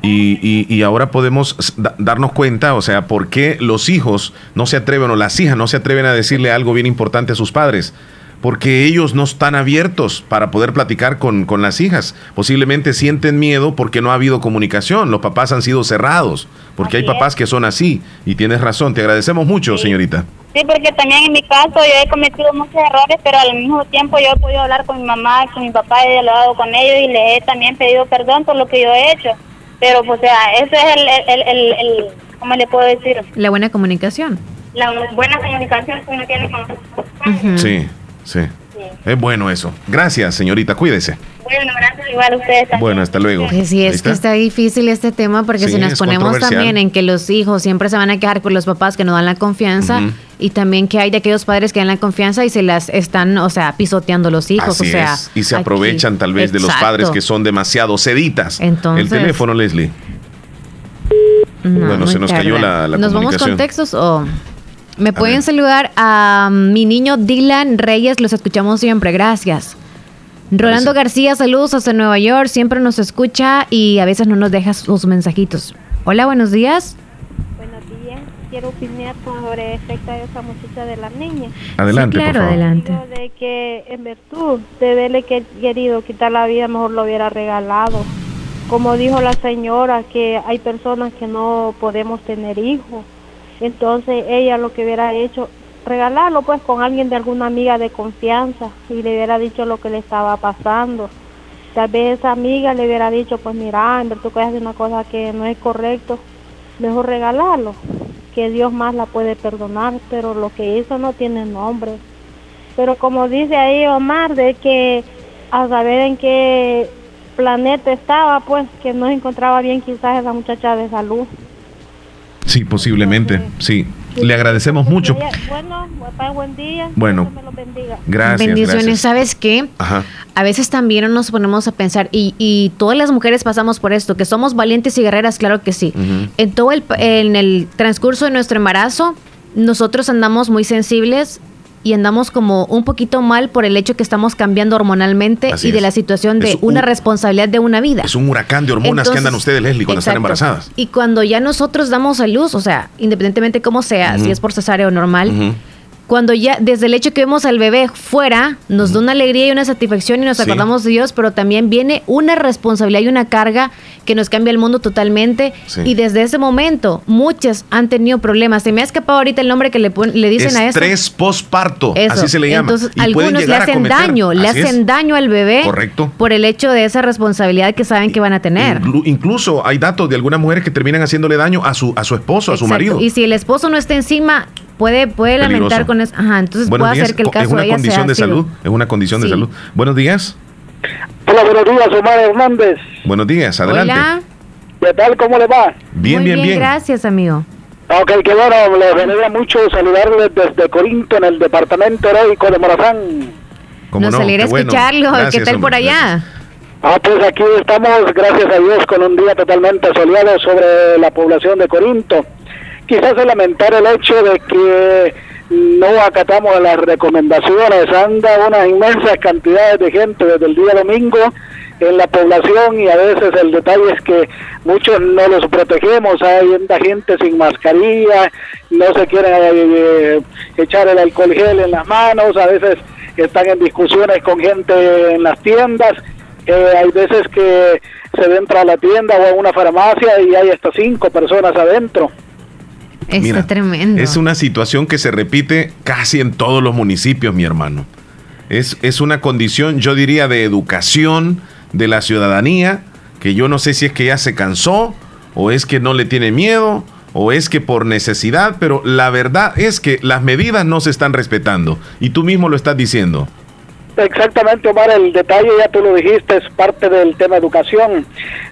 Y, y- y ahora podemos da- darnos cuenta, o sea, por qué los hijos no se atreven o las hijas no se atreven a decirle algo bien importante a sus padres. Porque ellos no están abiertos para poder platicar con, con las hijas. Posiblemente sienten miedo porque no ha habido comunicación. Los papás han sido cerrados. Porque hay es. papás que son así. Y tienes razón. Te agradecemos mucho, señorita. Sí, porque también en mi caso yo he cometido muchos errores, pero al mismo tiempo yo he podido hablar con mi mamá, con mi papá, he dialogado con ellos y les he también pedido perdón por lo que yo he hecho. Pero, pues, o sea, ese es el, el, el, el- ¿cómo le puedo decir? La buena comunicación. La buena comunicación que uno tiene con Ujú. Sí, sí. Es bueno eso. Gracias, señorita. Cuídese. Bueno, gracias igual a ustedes también. Bueno, hasta luego. Pues sí, es que está. difícil este tema porque Sí, si nos ponemos también en que los hijos siempre se van a quejar por los papás que no dan la confianza. Y también que hay de aquellos padres que dan la confianza y se las están, o sea, pisoteando los hijos, o sea, y se aprovechan tal vez de los padres que son demasiado seditas. Entonces, el teléfono, Leslie. bueno, se nos cayó la, la ¿Nos vamos con textos o me pueden saludar a mi niño Dylan Reyes? Los escuchamos siempre, gracias. Rolando García, saludos hasta Nueva York, siempre nos escucha y a veces no nos deja sus mensajitos. Hola, buenos días. Quiero opinar sobre el efecto de esa muchacha de la niña. Adelante, claro, por adelante. De que en virtud de haberle querido quitar la vida, mejor lo hubiera regalado. Como dijo la señora, que hay personas que no podemos tener hijos. Entonces ella lo que hubiera hecho regalarlo pues con alguien de alguna amiga de confianza y le hubiera dicho lo que le estaba pasando. Tal vez esa amiga le hubiera dicho, pues mira, en verdad tú hacer una cosa que no es correcto, mejor regalarlo, que Dios más la puede perdonar, pero lo que hizo no tiene nombre. Pero como dice ahí Omar, de que a saber en qué planeta estaba, pues que no encontraba bien quizás esa muchacha de salud. Sí, posiblemente, sí. Le agradecemos mucho. Bueno, buen día. Bueno, gracias. Bendiciones. ¿Sabes qué? Ajá. A veces también nos ponemos a pensar, y, y, todas las mujeres pasamos por esto, que somos valientes y guerreras, claro que sí. En todo el, en el transcurso de nuestro embarazo, nosotros andamos muy sensibles y andamos como un poquito mal por el hecho que estamos cambiando hormonalmente y de la situación de una responsabilidad de una vida. Es un huracán de hormonas que andan ustedes, Leslie, cuando están embarazadas. Y cuando ya nosotros damos a luz, o sea, independientemente cómo sea, si es por cesárea o normal, cuando ya desde el hecho que vemos al bebé fuera, nos da una alegría y una satisfacción y nos acordamos de Dios, pero también viene una responsabilidad y una carga que nos cambia el mundo totalmente. Y desde ese momento, muchas han tenido problemas. Se me ha escapado ahorita el nombre que le, le dicen a eso. Estrés postparto, así se le llama. Entonces, algunos le hacen daño, le hacen daño al bebé Correcto. por el hecho de esa responsabilidad que saben que van a tener. incluso hay datos de algunas mujeres que terminan haciéndole daño a su, a su esposo, a su marido. Y si el esposo no está encima, puede, puede lamentar con eso. Ajá, entonces puede hacer que el caso es una condición de salud. Es una condición de salud. Buenos días. Hola, buenos días, Omar Hernández. Buenos días, adelante. Hola. ¿Qué tal? ¿Cómo le va? Bien, bien, bien, Gracias, amigo. Ok, qué bueno, le alegra mucho saludarles desde Corinto, en el departamento heroico de Morazán. Nos no? alegra escucharlo. ¿Qué tal por allá? Ah, pues aquí estamos, gracias a Dios, con un día totalmente soleado sobre la población de Corinto. Quizás es lamentar el hecho de que no acatamos las recomendaciones. Anda unas inmensas cantidades de gente desde el día domingo en la población y a veces el detalle es que muchos no los protegemos, hay gente sin mascarilla, no se quieren eh, echar el alcohol gel en las manos, a veces están en discusiones con gente en las tiendas, eh, hay veces que se entra a la tienda o a una farmacia y hay hasta cinco personas adentro. Está tremendo. Es una situación que se repite casi en todos los municipios, mi hermano. Es, es una condición, yo diría, de educación de la ciudadanía, que yo no sé si es que ya se cansó, o es que no le tiene miedo, o es que por necesidad, pero la verdad es que las medidas no se están respetando. Y tú mismo lo estás diciendo. Exactamente, Omar, el detalle ya tú lo dijiste, es parte del tema educación.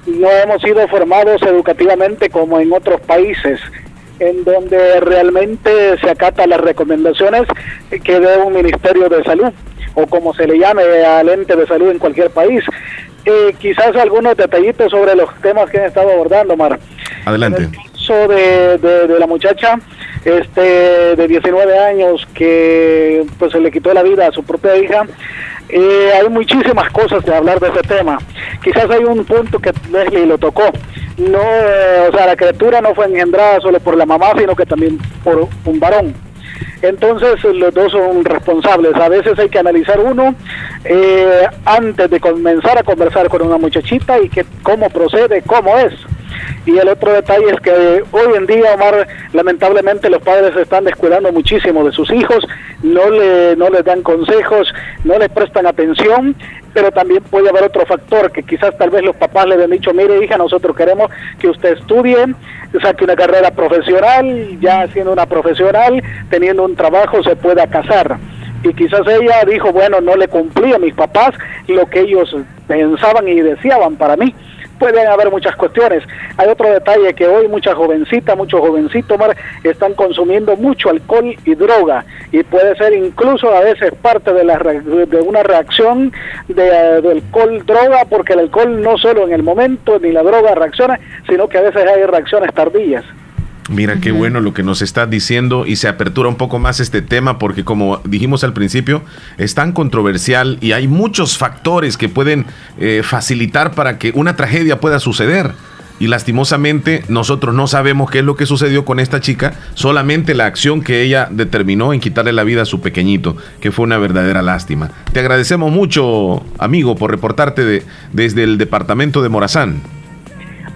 No hemos sido formados educativamente como en otros países en donde realmente se acata las recomendaciones que dé un Ministerio de Salud o como se le llame al ente de salud en cualquier país. Eh, quizás algunos detallitos sobre los temas que han estado abordando, Mar. Adelante. En el caso de, de, la muchacha este, de 19 años que pues se le quitó la vida a su propia hija, eh, hay muchísimas cosas de hablar de ese tema. Quizás hay un punto que Leslie lo tocó. No, eh, o sea, la criatura no fue engendrada solo por la mamá, sino que también por un varón. Entonces los dos son responsables. A veces hay que analizar uno eh, antes de comenzar a conversar con una muchachita y que cómo procede, cómo es. Y el otro detalle es que hoy en día, Omar, lamentablemente los padres se están descuidando muchísimo de sus hijos, no, le, no les dan consejos, no les prestan atención, pero también puede haber otro factor, que quizás tal vez los papás le han dicho, mire hija, nosotros queremos que usted estudie, saque una carrera profesional, ya siendo una profesional, teniendo un trabajo, se pueda casar y quizás ella dijo, bueno, no le cumplí a mis papás lo que ellos pensaban y deseaban para mí pueden haber muchas cuestiones. Hay otro detalle que hoy muchas jovencitas, muchos jovencitos están consumiendo mucho alcohol y droga y puede ser incluso a veces parte de, la, una reacción de, alcohol, droga, porque el alcohol no solo en el momento ni la droga reacciona, sino que a veces hay reacciones tardías. Mira qué bueno lo que nos está diciendo y se apertura un poco más este tema porque como dijimos al principio es tan controversial y hay muchos factores que pueden eh, facilitar para que una tragedia pueda suceder. Y lastimosamente nosotros no sabemos qué es lo que sucedió con esta chica, solamente la acción que ella determinó en quitarle la vida a su pequeñito, que fue una verdadera lástima. Te agradecemos mucho, amigo, por reportarte de, desde el departamento de Morazán.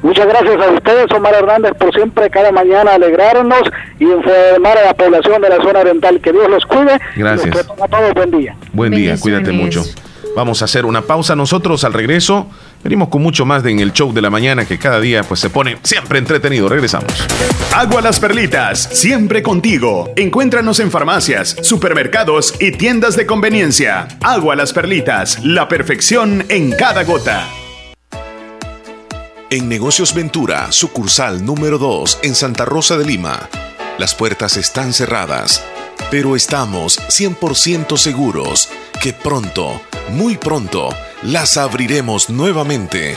Muchas gracias a ustedes, Omar Hernández, por siempre cada mañana alegrarnos y informar a la población de la zona oriental. Que Dios los cuide. Gracias. a todos buen día. Buen día, cuídate mucho. Vamos a hacer una pausa nosotros al regreso. Venimos con mucho más de en el show de la mañana que cada día pues se pone siempre entretenido. Regresamos. Agua Las Perlitas, siempre contigo. Encuéntranos en farmacias, supermercados y tiendas de conveniencia. Agua Las Perlitas, la perfección en cada gota. En Negocios Ventura, sucursal número 2 en Santa Rosa de Lima. Las puertas están cerradas, pero estamos 100% seguros que pronto, muy pronto, las abriremos nuevamente.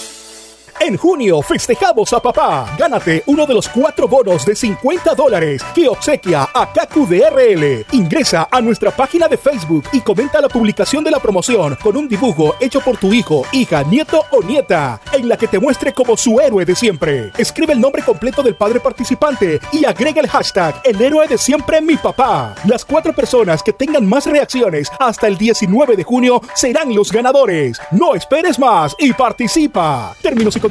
En junio festejamos a papá. Gánate uno de los cuatro bonos de 50 dólares que obsequia a KQDRL. Ingresa a nuestra página de Facebook y comenta la publicación de la promoción con un dibujo hecho por tu hijo, hija, nieto o nieta, en la que te muestre como su héroe de siempre. Escribe el nombre completo del padre participante y agrega el hashtag El héroe de siempre mi papá. Las cuatro personas que tengan más reacciones hasta el 19 de junio serán los ganadores. No esperes más y participa. Términos y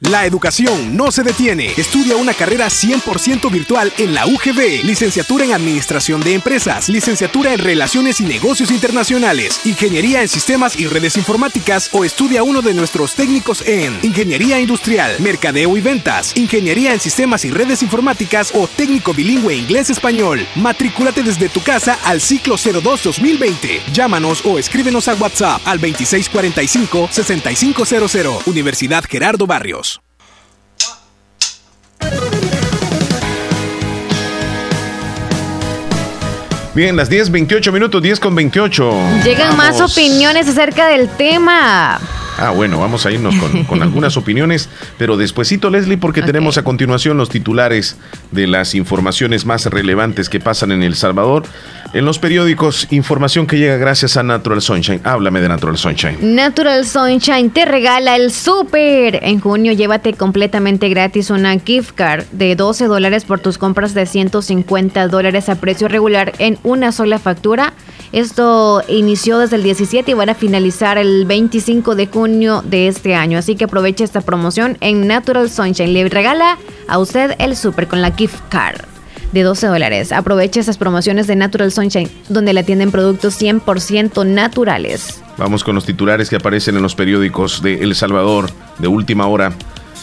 La educación no se detiene. Estudia una carrera 100% virtual en la UGB. Licenciatura en Administración de Empresas. Licenciatura en Relaciones y Negocios Internacionales. Ingeniería en Sistemas y Redes Informáticas o estudia uno de nuestros técnicos en Ingeniería Industrial, Mercadeo y Ventas, Ingeniería en Sistemas y Redes Informáticas o técnico bilingüe inglés-español. Matrículate desde tu casa al ciclo 02 2020. Llámanos o escríbenos a WhatsApp al 2645-6500. Universidad Gerardo Barrios. Bien, las 10, 28 minutos, 10 con 28. Llegan más opiniones acerca del tema. Ah, bueno, vamos a irnos con, algunas opiniones, pero despuesito, Leslie, porque tenemos a continuación los titulares de las informaciones más relevantes que pasan en El Salvador. En los periódicos, información que llega gracias a Natural Sunshine. Háblame de Natural Sunshine. Natural Sunshine te regala el súper. En junio llévate completamente gratis una gift card de 12 dólares por tus compras de 150 dólares a precio regular en una sola factura. Esto inició desde el 17 y van a finalizar el 25 de junio de este año. Así que aproveche esta promoción en Natural Sunshine. Le regala a usted el súper con la gift card de 12 dólares. Aproveche esas promociones de Natural Sunshine, donde le atienden productos 100% naturales. Vamos con los titulares que aparecen en los periódicos de El Salvador de última hora.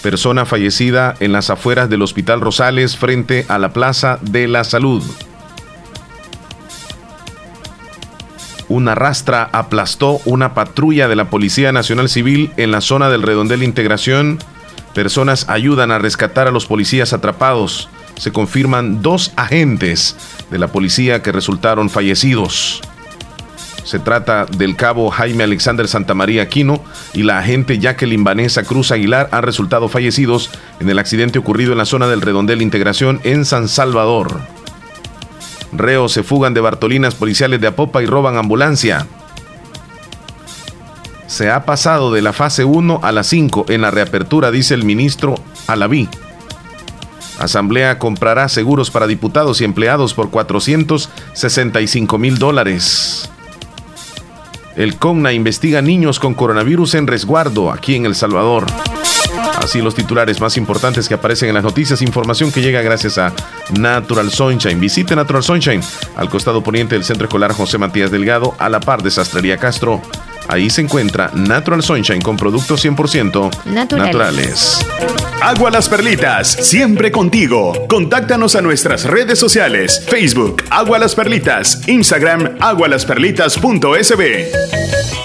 Persona fallecida en las afueras del Hospital Rosales frente a la Plaza de la Salud. Una rastra aplastó una patrulla de la Policía Nacional Civil en la zona del Redondel Integración. Personas ayudan a rescatar a los policías atrapados se confirman dos agentes de la policía que resultaron fallecidos. Se trata del cabo Jaime Alexander Santamaría Aquino y la agente Jacqueline Vanessa Cruz Aguilar han resultado fallecidos en el accidente ocurrido en la zona del Redondel Integración en San Salvador. Reos se fugan de Bartolinas policiales de Apopa y roban ambulancia. Se ha pasado de la fase 1 a la 5 en la reapertura, dice el ministro Alaví. Asamblea comprará seguros para diputados y empleados por 465 mil dólares. El CONNA investiga niños con coronavirus en resguardo aquí en El Salvador. Así los titulares más importantes que aparecen en las noticias, información que llega gracias a Natural Sunshine. Visite Natural Sunshine al costado poniente del Centro Escolar José Matías Delgado, a la par de Sastrería Castro. Ahí se encuentra Natural Sunshine con productos 100% naturales. Agua Las Perlitas, siempre contigo. Contáctanos a nuestras redes sociales: Facebook, Agua Las Perlitas, Instagram, agualasperlitas.sb.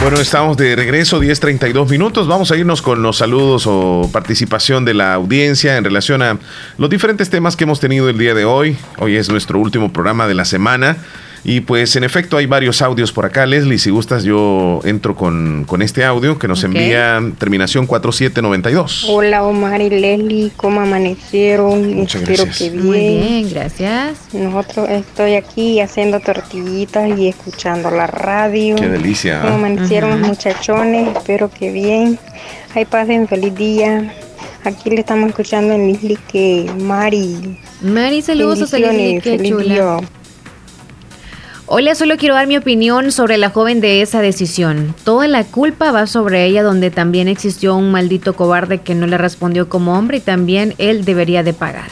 Bueno, estamos de regreso, 10.32 minutos. Vamos a irnos con los saludos o participación de la audiencia en relación a los diferentes temas que hemos tenido el día de hoy. Hoy es nuestro último programa de la semana. Y pues en efecto hay varios audios por acá. Leslie, si gustas, yo entro con, este audio que nos envía terminación 4792. Hola Omar y Leslie, ¿cómo amanecieron? Muchas Espero gracias. que bien. Muy bien, gracias. Nosotros estoy aquí haciendo tortillitas y escuchando la radio. Qué delicia. ¿Cómo ¿ah? amanecieron los muchachones? Espero que bien. Ahí pasen feliz día. Aquí le estamos escuchando en Leslie que Mari. Mari, saludos a Leslie, qué feliz chula. día. Hola, solo quiero dar mi opinión sobre la joven de esa decisión. Toda la culpa va sobre ella donde también existió un maldito cobarde que no le respondió como hombre y también él debería de pagar.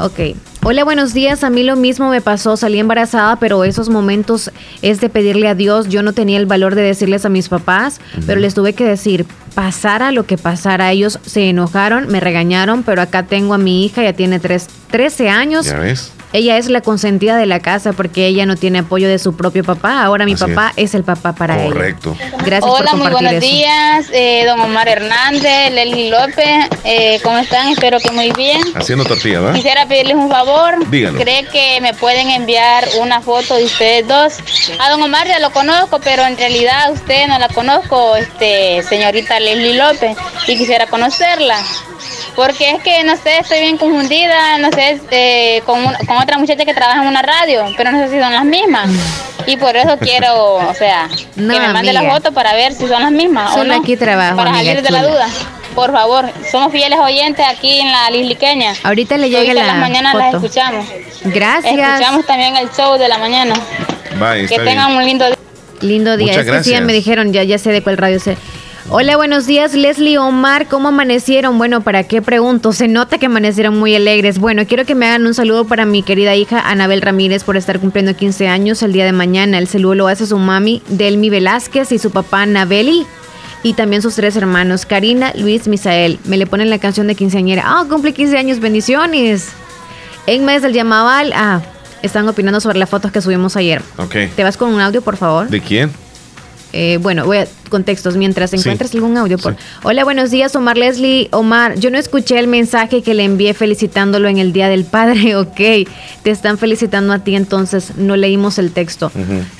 Ok. Hola, buenos días. A mí lo mismo me pasó. Salí embarazada, pero esos momentos es de pedirle a Dios. Yo no tenía el valor de decirles a mis papás, pero les tuve que decir, pasara lo que pasara. Ellos se enojaron, me regañaron, pero acá tengo a mi hija, ya tiene tres, 13 años. Ya ves. Ella es la consentida de la casa porque ella no tiene apoyo de su propio papá. Ahora mi Así papá es. el papá para ella. Correcto. Gracias Hola, por muy compartir buenos eso. días, eh, don Omar Hernández, Leslie López, eh, ¿cómo están? Espero que muy bien. Haciendo tortilla, ¿va? Quisiera pedirles un favor. Dígalo. ¿Cree que me pueden enviar una foto de ustedes dos? A don Omar ya lo conozco, pero en realidad usted no la conozco, este, señorita Leslie López, y quisiera conocerla. Porque es que, no sé, estoy bien confundida, no sé, eh, con, un- con otra muchacha que trabaja en una radio, pero no sé si son las mismas. Y por eso quiero, o sea, No, que me mande la amiga. foto para ver si son las mismas o Solo no. aquí trabajo, Para salir de la duda. Por favor, somos fieles oyentes aquí en la Lisliqueña. Ahorita le llega Toditas la las mañanas las escuchamos. Gracias. Escuchamos también el show de la mañana. Bye, que tengan bien. un lindo día. Lindo día. Muchas Es que sí, ya gracias. me dijeron, ya, ya sé de cuál radio sé. Hola, buenos días, Leslie Omar. ¿Cómo amanecieron? Bueno, ¿para qué pregunto? Se nota que amanecieron muy alegres. Bueno, quiero que me hagan un saludo para mi querida hija Anabel Ramírez por estar cumpliendo 15 años el día de mañana. El saludo lo hace su mami, Delmi Velázquez, y su papá, Nabeli. Y también sus tres hermanos, Karina, Luis, Misael. Me le ponen la canción de quinceañera. Ah, cumple 15 años, bendiciones. En mes del Yamaval, ah, están opinando sobre las fotos que subimos ayer. Ok. ¿Te vas con un audio, por favor? ¿De quién? Eh, bueno, voy a contextos mientras Sí. encuentres algún audio. Por... Hola, buenos días, Omar Leslie. Omar, yo no escuché el mensaje que le envié felicitándolo en el Día del Padre. Ok, te están felicitando a ti, entonces no leímos el texto.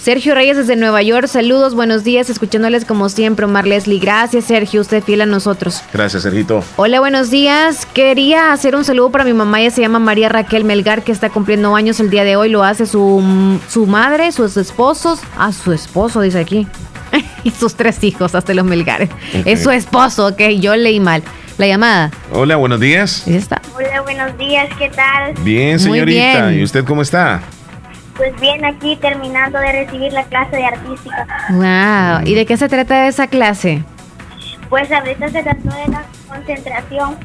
Sergio Reyes desde Nueva York, saludos, buenos días, escuchándoles como siempre, Omar Leslie. Gracias, Sergio, usted fiel a nosotros. Gracias, Sergito. Hola, buenos días. Quería hacer un saludo para mi mamá, ella se llama María Raquel Melgar, que está cumpliendo años el día de hoy. Lo hace su, su madre, sus esposos. Ah, su esposo, dice aquí. y sus tres hijos, hasta los Melgares. Es su esposo, ok, yo leí mal. La llamada. Hola, buenos días. Ahí está. Hola, buenos días, ¿qué tal? Bien, Muy señorita. bien. ¿Y usted cómo está? Pues bien, aquí terminando de recibir la clase de artística. Wow. ¿Y de qué se trata esa clase? Pues ahorita se trató de la concentración.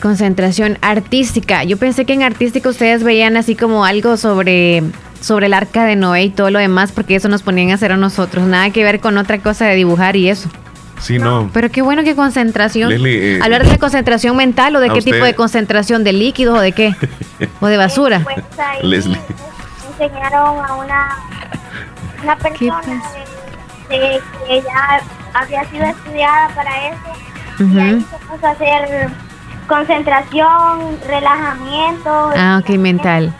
Concentración artística. Yo pensé que en artística ustedes veían así como algo sobre, sobre el arca de Noé y todo lo demás, porque eso nos ponían a hacer a nosotros. Nada que ver con otra cosa de dibujar y eso. Sí, no. Pero qué bueno que concentración. Leslie, eh, Hablar de concentración mental o de qué usted- tipo de concentración, de líquidos o de qué. o de basura. Pues ahí Leslie. enseñaron a una, una persona de, de que ya había sido estudiada para eso. Y ahí se puso a hacer concentración, relajamiento. Ah, ok, mental.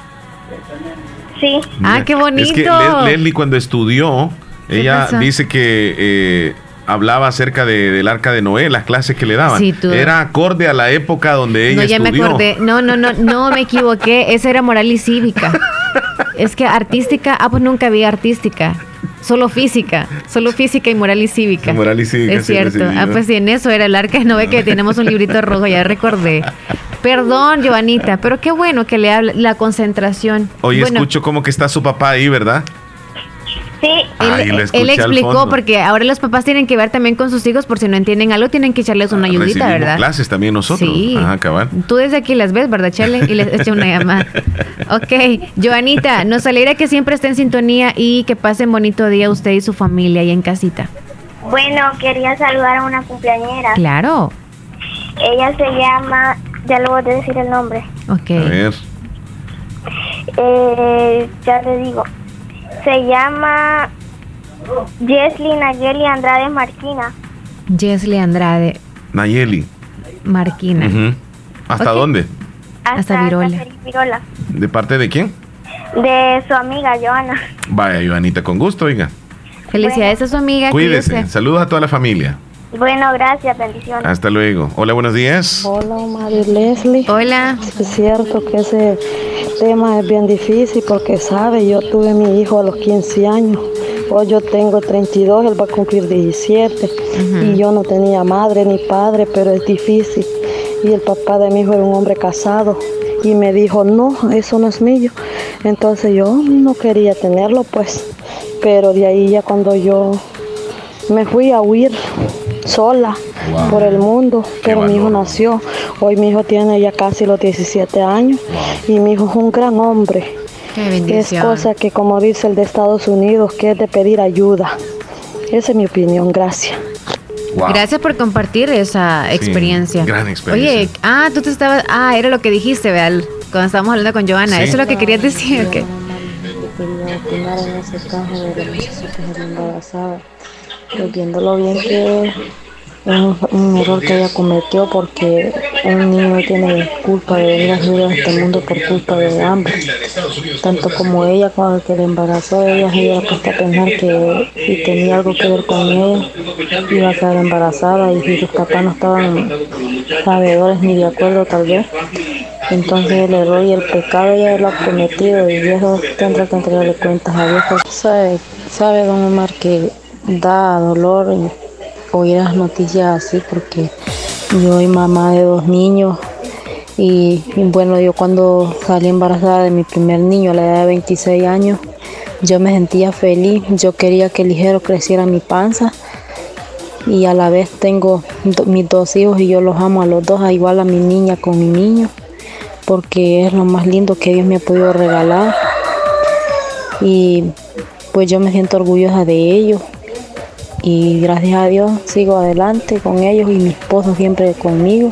Sí. Ah, qué bonito. Es que Le- Leslie cuando estudió, ella pasó? dice que eh, hablaba acerca de- del arca de Noé, las clases que le daban. Sí, tú- Era acorde a la época donde ella No, ya me estudió. acordé. No, no, no, no me equivoqué. Esa era moral y cívica. Es que artística, ah, pues nunca vi artística. Solo física, solo física y moral y cívica. Moral y cívica, Es sí, cierto. Ah, pues sí, en eso era el arca. No ve que tenemos un librito rojo, ya recordé. Perdón, Joanita, pero qué bueno que le habla la concentración. Hoy bueno, escucho como que está su papá ahí, ¿verdad? Sí. Ay, él, explicó porque ahora los papás tienen que ver también con sus hijos por si no entienden algo, tienen que echarles una ayudita, Recibimos ¿verdad? clases también nosotros. Sí. Ajá, cabal. Tú desde aquí las ves, ¿verdad, Chele? Y les eché una llamada. Ok, Joanita, nos alegra que siempre esté en sintonía y que pasen bonito día usted y su familia ahí en casita. Bueno, quería saludar a una cumpleañera. Claro. Ella se llama, ya le voy a decir el nombre. Ok. A ver. Eh, ya le digo. Se llama Jesly Nayeli Andrade Marquina. Jesly Andrade Nayeli. Marquina. ¿Hasta dónde? Hasta Virola. Catherine Virola. ¿De parte de quién? De su amiga Joana. Vaya, Joanita, con gusto, oiga. Felicidades a su amiga. Cuídese. cuídese. Saludos a toda la familia. Bueno, gracias, bendiciones. Hasta luego. Hola, buenos días. Hola, Mari Leslie. Hola. Es cierto que ese tema es bien difícil porque, sabe, yo tuve mi hijo a los 15 años. Hoy yo tengo 32, él va a cumplir 17. Y yo no tenía madre ni padre, pero es difícil. Y el papá de mi hijo era un hombre casado. Y me dijo, no, eso no es mío. Entonces yo no quería tenerlo, pues. Pero de ahí ya cuando yo me fui a huir sola Wow. por el mundo, pero mi hijo nació. Hoy mi hijo tiene ya casi los 17 años y mi hijo es un gran hombre. Qué Es cosa que como dice el de Estados Unidos, que es de pedir ayuda. Esa es mi opinión, gracias. Gracias por compartir esa experiencia. gran experiencia. Oye, ah, tú te estabas, ah, era lo que dijiste, Veal, cuando estábamos hablando con Joana. Sí. Eso es lo que querías decir, ¿o qué? quería opinar en ese caso de que Pues viéndolo bien que es un, un error que ella cometió porque un niño tiene culpa de venir a vivir a este mundo por culpa de hambre. Tanto como ella cuando el que le embarazó, ella se hubiera puesto a pensar que si tenía algo que ver con ella, iba a quedar embarazada y si sus papás no estaban sabedores ni de acuerdo tal vez. Entonces el error y el pecado ella lo ha cometido y eso tendrá que entregarle cuentas a Dios. Sabe, sabe don Omar que da dolor oír las noticias así porque yo soy mamá de dos niños y, bueno, yo cuando salí embarazada de mi primer niño a la edad de 26 años, yo me sentía feliz, yo quería que ligero creciera mi panza y a la vez tengo mis dos hijos y yo los amo a los dos, a igual a mi niña con mi niño, porque es lo más lindo que Dios me ha podido regalar y pues yo me siento orgullosa de ellos y gracias a Dios sigo adelante con ellos y mi esposo siempre conmigo.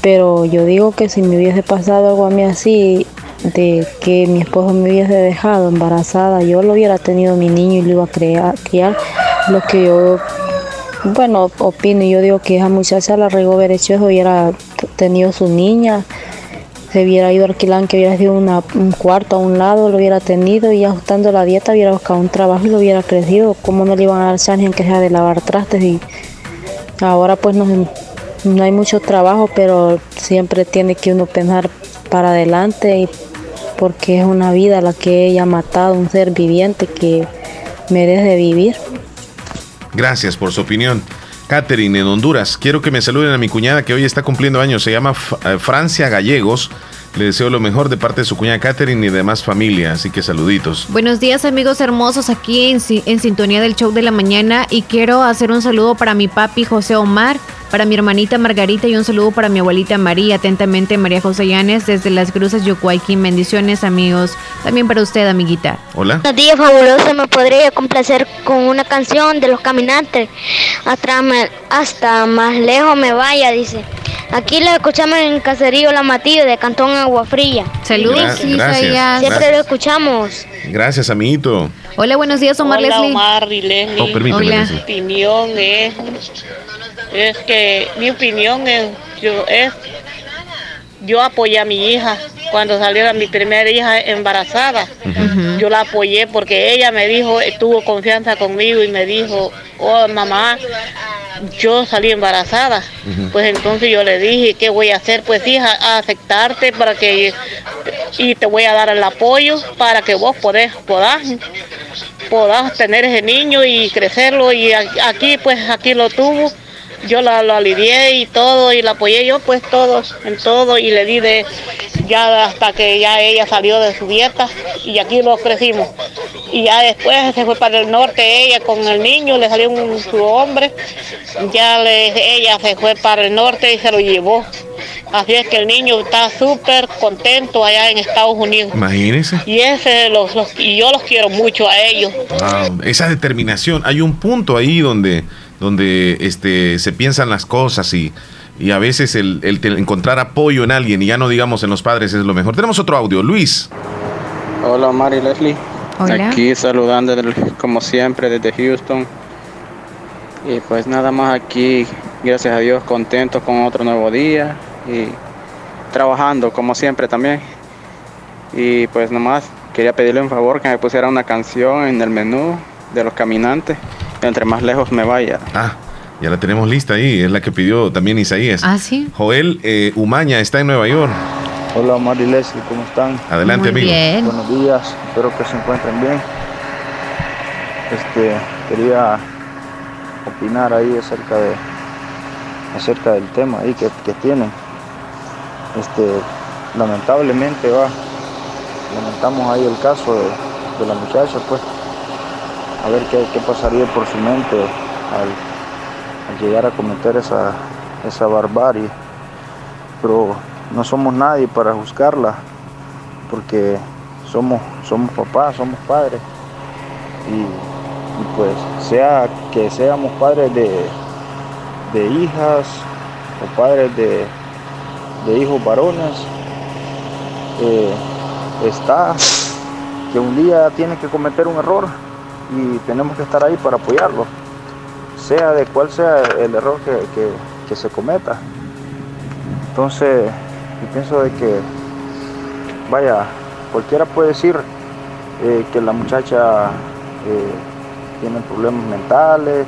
Pero yo digo que si me hubiese pasado algo a mí así, de que mi esposo me hubiese dejado embarazada, yo lo hubiera tenido mi niño y lo iba a criar. Lo que yo, bueno, opino, yo digo que esa muchacha la regó eso, hubiera tenido su niña, se hubiera ido a alquilar, que hubiera sido un cuarto a un lado, lo hubiera tenido y ajustando la dieta hubiera buscado un trabajo y lo hubiera crecido. ¿Cómo no le iban a dar chance en que sea de lavar trastes? Y ahora pues no, no hay mucho trabajo, pero siempre tiene que uno pensar para adelante y porque es una vida la que ella ha matado, un ser viviente que merece vivir. Gracias por su opinión. Catherine, en Honduras. Quiero que me saluden a mi cuñada que hoy está cumpliendo años. Se llama eh, Francia Gallegos. Le deseo lo mejor de parte de su cuñada Catherine y demás familia. Así que saluditos. Buenos días amigos hermosos aquí en, si- en sintonía del show de la mañana y quiero hacer un saludo para mi papi José Omar, para mi hermanita Margarita y un saludo para mi abuelita María, atentamente María José Llanes desde Las Cruzas, Yucuayquín. Bendiciones amigos, también para usted amiguita. Hola. Buenos días, fabuloso. Me podría complacer con una canción de los caminantes. Atrás me- hasta más lejos me vaya, dice. Aquí lo escuchamos en Caserío La Matillo de Cantón Agua Fría. Saludos, Gra- gracias. Siempre gracias. lo escuchamos. Gracias, amiguito. Hola, buenos días Omar Hola, Leslie. Omar y Leslie. Oh, permíteme, Hola. Mi opinión es, es que mi opinión es yo, es yo apoyé a mi hija cuando salió mi primera hija embarazada. Yo la apoyé porque ella me dijo, tuvo confianza conmigo y me dijo, oh mamá, yo salí embarazada. Pues entonces yo le dije, ¿qué voy a hacer? Pues hija, a aceptarte para que y te voy a dar el apoyo para que vos podés, podás, podás tener ese niño y crecerlo y aquí pues aquí lo tuvo. Yo la, lo alivié y todo y la apoyé yo pues todo, en todo y le di de ya hasta que ya ella salió de su dieta y aquí lo crecimos. Y ya después se fue para el norte ella con el niño, le salió un, su hombre, ya le, ella se fue para el norte y se lo llevó. Así es que el niño está súper contento allá en Estados Unidos. Imagínense. Y ese los, los- y yo los quiero mucho a ellos. Wow, esa determinación. Hay un punto ahí donde, donde este, se piensan las cosas y, y a veces el, encontrar apoyo en alguien, y ya no digamos en los padres, es lo mejor. Tenemos otro audio. Luis. Hola Omar y Leslie. Aquí saludando como siempre desde Houston. Y pues nada más aquí, gracias a Dios, contento con otro nuevo día y trabajando como siempre también. Y pues nomás quería pedirle un favor que me pusiera una canción en el menú de los caminantes, entre más lejos me vaya. Ah, ya la tenemos lista ahí, es la que pidió también Isaías. Ah, sí. Joel eh, Umaña está en Nueva York. Hola Omar y Leslie, ¿cómo están? Adelante, amigo. Buenos días, espero que se encuentren bien. Este, quería opinar ahí acerca de acerca del tema ahí que, que tienen. Este, lamentablemente va, lamentamos ahí el caso de, la muchacha, pues, a ver qué, pasaría por su mente al, llegar a cometer esa, esa barbarie. Pero no somos nadie para juzgarla, porque somos, somos papás, somos padres. Y, pues sea que seamos padres de, de hijas o padres de, de hijos varones, eh, está que un día tiene que cometer un error y tenemos que estar ahí para apoyarlo, sea de cuál sea el error que, se cometa. Entonces, yo pienso de que, vaya, cualquiera puede decir eh, que la muchacha eh, tiene problemas mentales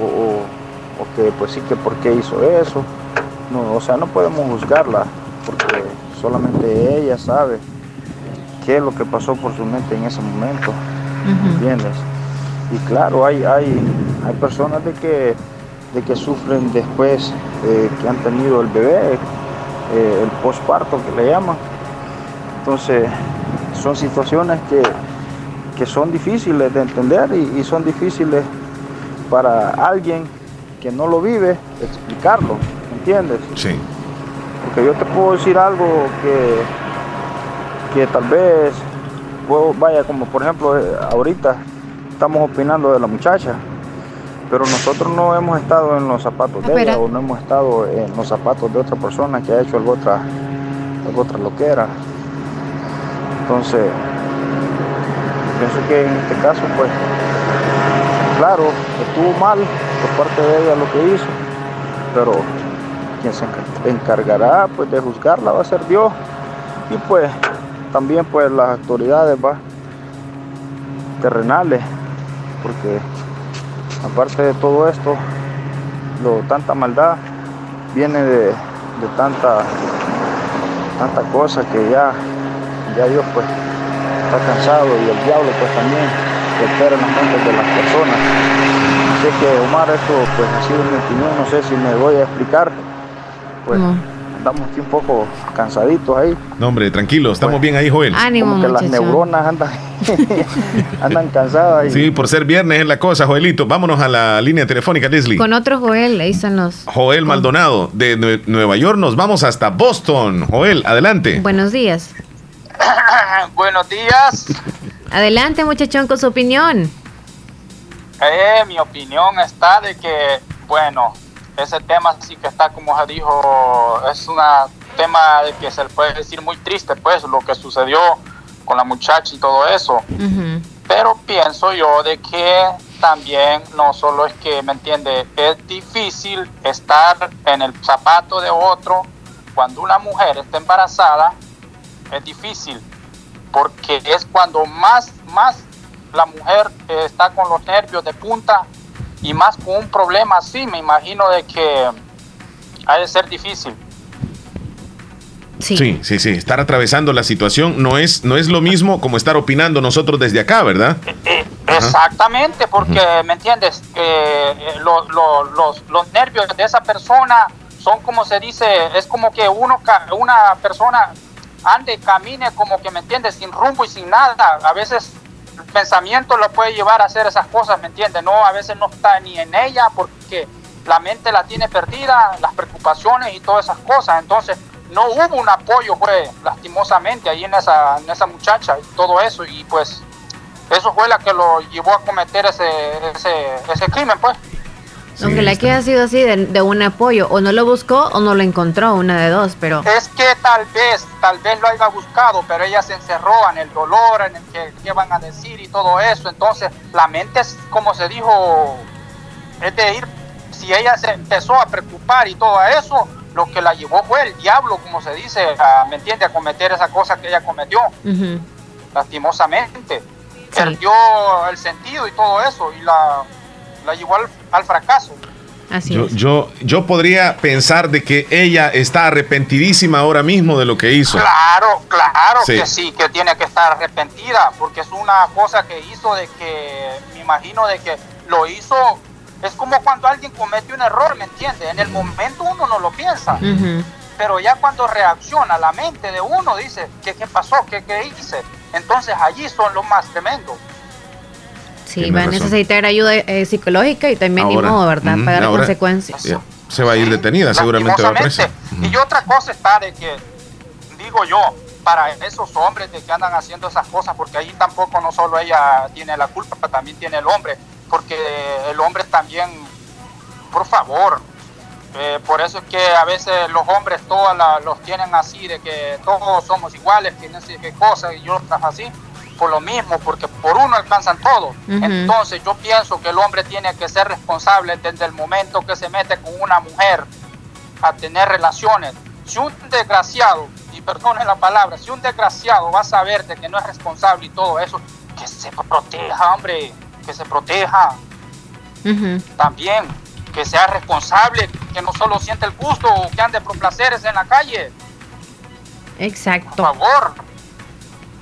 o, que pues sí que por qué hizo eso. No, o sea, no podemos juzgarla porque solamente ella sabe qué es lo que pasó por su mente en ese momento, ¿entiendes? Y claro, hay, hay, hay personas de que, de que sufren después eh, que han tenido el bebé, eh, el posparto que le llaman. Entonces, son situaciones que, son difíciles de entender y, y son difíciles para alguien que no lo vive explicarlo, ¿entiendes? Sí. Porque yo te puedo decir algo que, que tal vez, vaya, como por ejemplo, eh, ahorita estamos opinando de la muchacha, pero nosotros no hemos estado en los zapatos de ella o no hemos estado en los zapatos de otra persona que ha hecho algo otra, algo otra loquera. Entonces, pienso que en este caso, pues, claro, estuvo mal por parte de ella lo que hizo, pero quien se encargará pues de juzgarla va a ser Dios y pues también pues las autoridades va terrenales porque aparte de todo esto lo tanta maldad viene de, tanta tanta cosa que ya ya Dios pues está cansado y el diablo pues también espera en las mentes de las personas sé que Omar esto pues ha sido mi opinión no sé si me voy a explicar pues andamos aquí un poco cansaditos ahí. No, hombre, tranquilo, estamos pues, bien ahí, Joel. Ánimo, Como que las neuronas andan, andan cansadas. Sí, por ser viernes es la cosa, Joelito. Vámonos a la línea telefónica, Leslie. Con otro Joel, ahí están los. Joel Maldonado, de Nueva York nos vamos hasta Boston. Joel, adelante. Buenos días. Buenos días. Adelante, muchachón, con su opinión. Eh, mi opinión está de que, bueno, ese tema sí que está, como se dijo, es un tema de que se le puede decir muy triste, pues, lo que sucedió con la muchacha y todo eso. Pero pienso yo de que también no solo es que, ¿me entiende? Es difícil estar en el zapato de otro cuando una mujer está embarazada, es difícil, porque es cuando más, más la mujer está con los nervios de punta y más con un problema así, me imagino de que ha de ser difícil. Sí. sí, sí, Estar atravesando la situación no es, no es lo mismo como estar opinando nosotros desde acá, ¿verdad? Eh, eh, exactamente, porque, ¿me entiendes? Eh, los, los nervios de esa persona son como se dice, es como que uno, una persona ande, camine como que, ¿me entiendes? Sin rumbo y sin nada. A veces pensamiento lo puede llevar a hacer esas cosas, ¿me entiendes? No, a veces no está ni en ella porque la mente la tiene perdida, las preocupaciones y todas esas cosas. Entonces, no hubo un apoyo, fue lastimosamente ahí en esa, en esa muchacha y todo eso. Y pues, eso fue la que lo llevó a cometer ese, ese, ese crimen, pues. Aunque la que ha sido así de, un apoyo, o no lo buscó o no lo encontró, una de dos, pero... Es que tal vez, tal vez lo haya buscado, pero ella se encerró en el dolor, en el que, que van a decir y todo eso, entonces la mente es, como se dijo, es de ir, si ella se empezó a preocupar y todo eso, lo que la llevó fue el diablo, como se dice, ¿me entiende? A cometer esa cosa que ella cometió, lastimosamente. Perdió el sentido y todo eso y la, la llevó al, fracaso. Así yo, yo, yo podría pensar de que ella está arrepentidísima ahora mismo de lo que hizo. Claro, claro que sí, que tiene que estar arrepentida, porque es una cosa que hizo de que, me imagino de que lo hizo es como cuando alguien comete un error, ¿me entiende? En el momento uno no lo piensa, pero ya cuando reacciona la mente de uno dice, ¿qué, qué pasó? ¿Qué, ¿Qué hice? Entonces allí son los más tremendos. Sí, va a necesitar ayuda eh, psicológica y también ni modo, ¿verdad? Pagar consecuencias. Se va a ir detenida, seguramente va a presa. Y otra cosa está de que, digo yo, para esos hombres de que andan haciendo esas cosas, porque ahí tampoco no solo ella tiene la culpa, también tiene el hombre porque el hombre también, por favor, eh, por eso es que a veces los hombres todos los tienen así, de que todos somos iguales, que no sé qué cosa, y otras así, por lo mismo, porque por uno alcanzan todo. Entonces yo pienso que el hombre tiene que ser responsable desde el momento que se mete con una mujer a tener relaciones. Si un desgraciado, y perdone la palabra, si un desgraciado va a saber de que no es responsable y todo eso, que se proteja, hombre que se proteja. También que sea responsable, que no solo siente el gusto o que ande por placeres en la calle. Exacto. Por favor.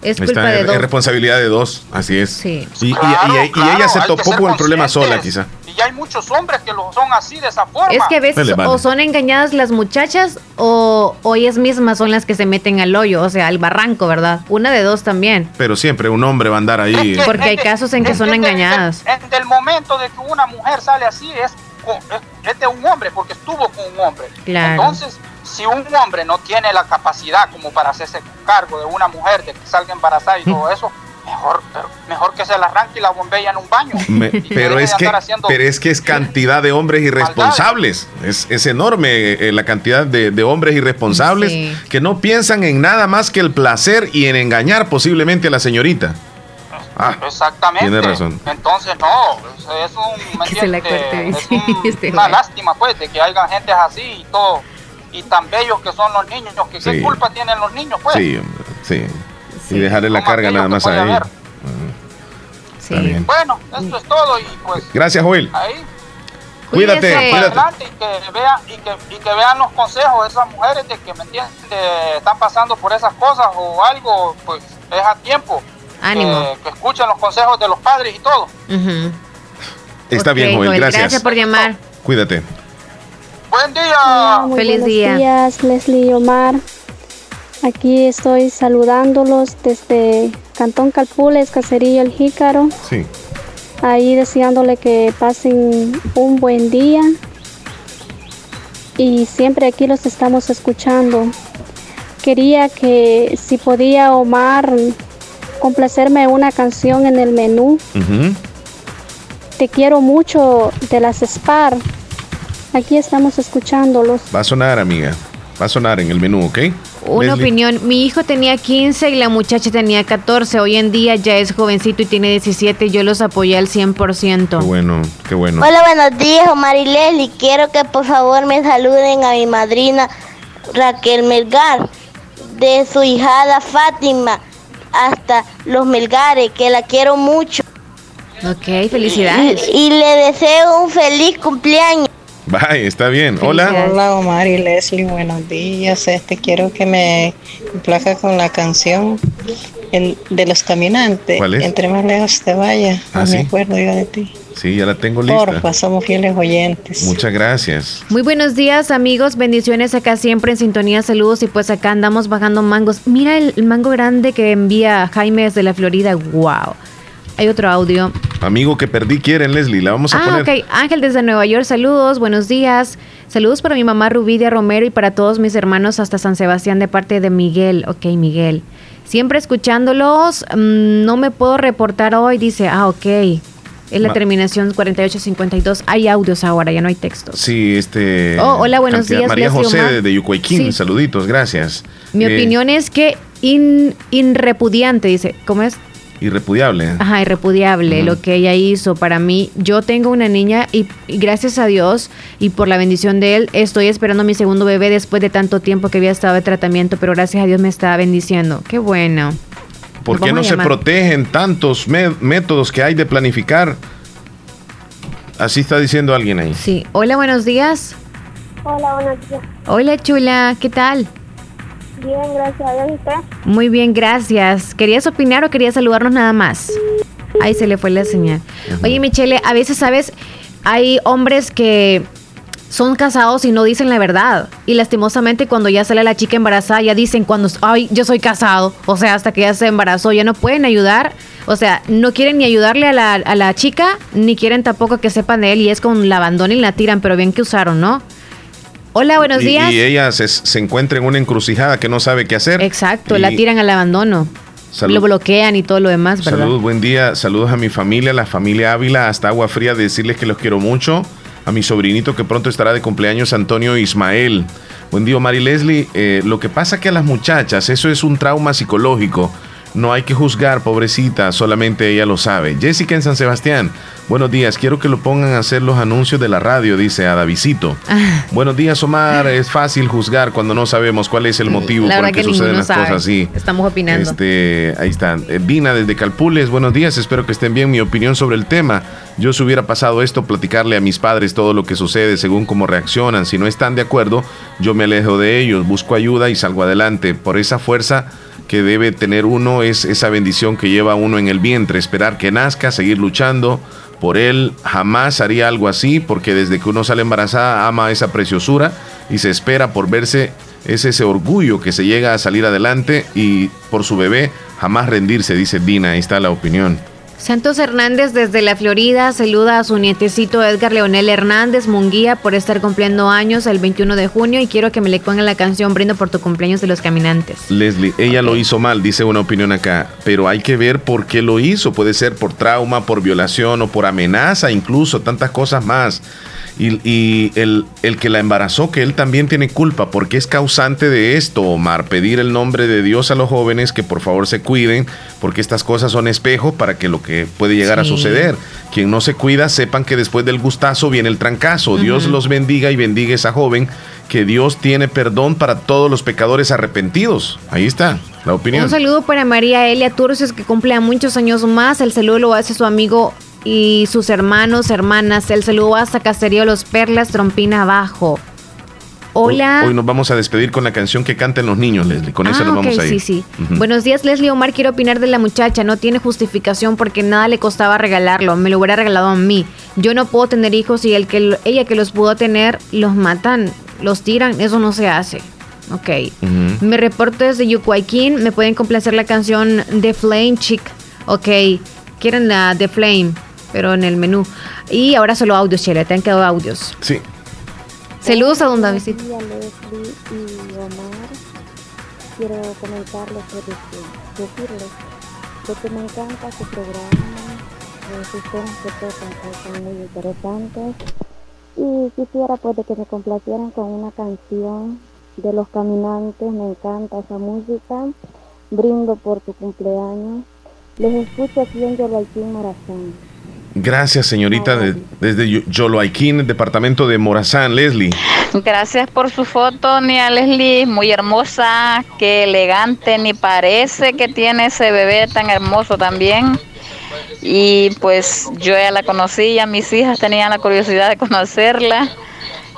Es culpa de dos. Es responsabilidad de dos, así es. Sí. Y, ella se topó con el problema sola, quizá y hay muchos hombres que lo son así de esa forma. Es que a veces o son engañadas las muchachas o, ellas mismas son las que se meten al hoyo, o sea, al barranco, ¿verdad? Una de dos también. Pero siempre un hombre va a andar ahí. Porque hay casos en que son engañadas. En, el momento de que una mujer sale así es, es de un hombre, porque estuvo con un hombre. Claro. Entonces, si un hombre no tiene la capacidad como para hacerse cargo de una mujer, de que salga embarazada y todo eso, Mejor, mejor que se la arranque y la bombella en un baño. pero, es que, pero es que es cantidad de hombres irresponsables. Es, es enorme eh, la cantidad de, hombres irresponsables que no piensan en nada más que el placer y en engañar posiblemente a la señorita. Ah, Exactamente. Tiene razón. Entonces, no, es, un, una lástima, pues, de que haya gente así y todo, y tan bellos que son los niños, que qué culpa tienen los niños, pues. Sí, sí y dejarle la carga nada más a ella. Sí. Bueno, eso es todo y pues. Gracias, Joel. Ahí. Cuídate, cuídate. Y que, vean, y, que, y que vean los consejos de esas mujeres de que me entienden, están pasando por esas cosas o algo, pues es a tiempo. Ánimo. Que, escuchen los consejos de los padres y todo. Está bien, Joel, gracias. Gracias por llamar. Cuídate. Buen día. Feliz día. días, Leslie Omar. Aquí estoy saludándolos desde Cantón Calpules, Cacería El Jícaro. Sí. Ahí deseándole que pasen un buen día. Y siempre aquí los estamos escuchando. Quería que si podía Omar complacerme una canción en el menú. Te quiero mucho de las SPAR. Aquí estamos escuchándolos. Va a sonar, amiga. Va a sonar en el menú, ¿ok? Una opinión, mi hijo tenía 15 y la muchacha tenía 14, hoy en día ya es jovencito y tiene 17, yo los apoyé al 100%. Qué bueno, qué bueno. Hola, buenos días, Omar y Leslie, quiero que por favor me saluden a mi madrina Raquel Melgar, de su hijada Fátima, hasta los Melgares, que la quiero mucho. Ok, felicidades. y le deseo un feliz cumpleaños. Bye, está bien. Hola. Hola Omar y Leslie, buenos días. Este quiero que me complazca con la canción de los caminantes. ¿Cuál es? Entre más lejos te vaya. Ah, no me acuerdo yo de ti. Sí, ya la tengo lista. Porfa, somos fieles oyentes. Muchas gracias. Muy buenos días, amigos. Bendiciones acá siempre en sintonía. Saludos. Y pues acá andamos bajando mangos. Mira el, mango grande que envía Jaime desde la Florida. Wow. Hay otro audio. Amigo que perdí quieren, Leslie, la vamos a ah, poner. ok. Ángel desde Nueva York, saludos, buenos días. Saludos para mi mamá Rubidia Romero y para todos mis hermanos hasta San Sebastián de parte de Miguel. Ok, Miguel. Siempre escuchándolos, mm, no me puedo reportar hoy, dice, ah, ok. Es la terminación 4852. Hay audios ahora, ya no hay texto. Sí, este. Oh, hola, buenos días. María José de, de saluditos, gracias. Mi eh, opinión es que in, inrepudiante, dice. ¿Cómo es? Irrepudiable. Ajá, irrepudiable lo que ella hizo para mí. Yo tengo una niña y, gracias a Dios y por la bendición de él, estoy esperando mi segundo bebé después de tanto tiempo que había estado de tratamiento, pero gracias a Dios me está bendiciendo. Qué bueno. ¿Por qué no se protegen tantos métodos que hay de planificar? Así está diciendo alguien ahí. Sí. Hola, buenos días. Hola, buenos días. Hola, chula. ¿Qué tal? Bien, gracias. Muy bien, gracias. ¿Querías opinar o querías saludarnos nada más? Ahí se le fue la señal. Oye, Michelle, a veces, ¿sabes? Hay hombres que son casados y no dicen la verdad. Y lastimosamente cuando ya sale la chica embarazada, ya dicen cuando, ay, yo soy casado. O sea, hasta que ya se embarazó, ya no pueden ayudar. O sea, no quieren ni ayudarle a la, a la chica, ni quieren tampoco que sepan de él. Y es con la abandonan y la tiran, pero bien que usaron, ¿no? Hola, buenos días. Y ella se, encuentra en una encrucijada que no sabe qué hacer. Exacto, la tiran al abandono. Lo bloquean y todo lo demás, ¿verdad? Saludos, buen día. Saludos a mi familia, la familia Ávila, hasta Agua Fría, decirles que los quiero mucho. A mi sobrinito que pronto estará de cumpleaños, Antonio Ismael. Buen día, Mari Leslie. Eh, lo que pasa que a las muchachas, eso es un trauma psicológico. No hay que juzgar, pobrecita, solamente ella lo sabe. Jessica en San Sebastián. Buenos días, quiero que lo pongan a hacer los anuncios de la radio, dice Adavisito. Ah. Buenos días, Omar. Es fácil juzgar cuando no sabemos cuál es el motivo por el que, suceden las cosas así. Estamos opinando. Este, ahí está. Eh, Dina desde Calpules, buenos días. Espero que estén bien. Mi opinión sobre el tema. Yo si hubiera pasado esto, platicarle a mis padres todo lo que sucede según cómo reaccionan. Si no están de acuerdo, yo me alejo de ellos, busco ayuda y salgo adelante. Por esa fuerza que debe tener uno es esa bendición que lleva uno en el vientre, esperar que nazca, seguir luchando por él. Jamás haría algo así porque desde que uno sale embarazada ama esa preciosura y se espera por verse, es ese orgullo que se llega a salir adelante y por su bebé jamás rendirse, dice Dina, ahí está la opinión. Santos Hernández desde la Florida saluda a su nietecito Edgar Leonel Hernández Munguía por estar cumpliendo años el 21 de junio y quiero que me le pongan la canción Brindo por tu cumpleaños de los caminantes. Leslie, ella lo hizo mal, dice una opinión acá, pero hay que ver por qué lo hizo. Puede ser por trauma, por violación o por amenaza, incluso tantas cosas más. Y, el, el, que la embarazó, que él también tiene culpa, porque es causante de esto, Omar. Pedir el nombre de Dios a los jóvenes que por favor se cuiden, porque estas cosas son espejos para que lo que puede llegar a suceder. Quien no se cuida, sepan que después del gustazo viene el trancazo. Dios los bendiga y bendiga a esa joven, que Dios tiene perdón para todos los pecadores arrepentidos. Ahí está. La opinión. Un saludo para María Elia Turces que cumple a muchos años más. El saludo lo hace su amigo y sus hermanos, hermanas. El saludo hasta Caserío Los Perlas, Trompina Abajo. Hola. Hoy, nos vamos a despedir con la canción que canten los niños, Leslie. Con ah, nos vamos a ir. Sí, sí. Buenos días, Leslie Omar. Quiero opinar de la muchacha. No tiene justificación porque nada le costaba regalarlo. Me lo hubiera regalado a mí. Yo no puedo tener hijos y el que ella que los pudo tener los matan, los tiran. Eso no se hace. Ok. Me reporto desde Yucuayquín. Me pueden complacer la canción The Flame Chick. Ok. Quieren la The Flame pero en el menú. Y ahora solo audios, Chile, te han quedado audios. Sí. Saludos a don Davidito. y Omar. Quiero comentarles que decirles que me encanta su programa, los temas que tocan son muy interesantes y quisiera pues de que me complacieran con una canción de los caminantes, me encanta esa música, brindo por tu cumpleaños, les escucho aquí en Yoloaitín Marazán. Gracias, señorita, desde Yoloaiquín, departamento de Morazán, Leslie. Gracias por su foto, Nia Leslie, muy hermosa, qué elegante, ni parece que tiene ese bebé tan hermoso también. Y pues yo ya la conocí, ya mis hijas tenían la curiosidad de conocerla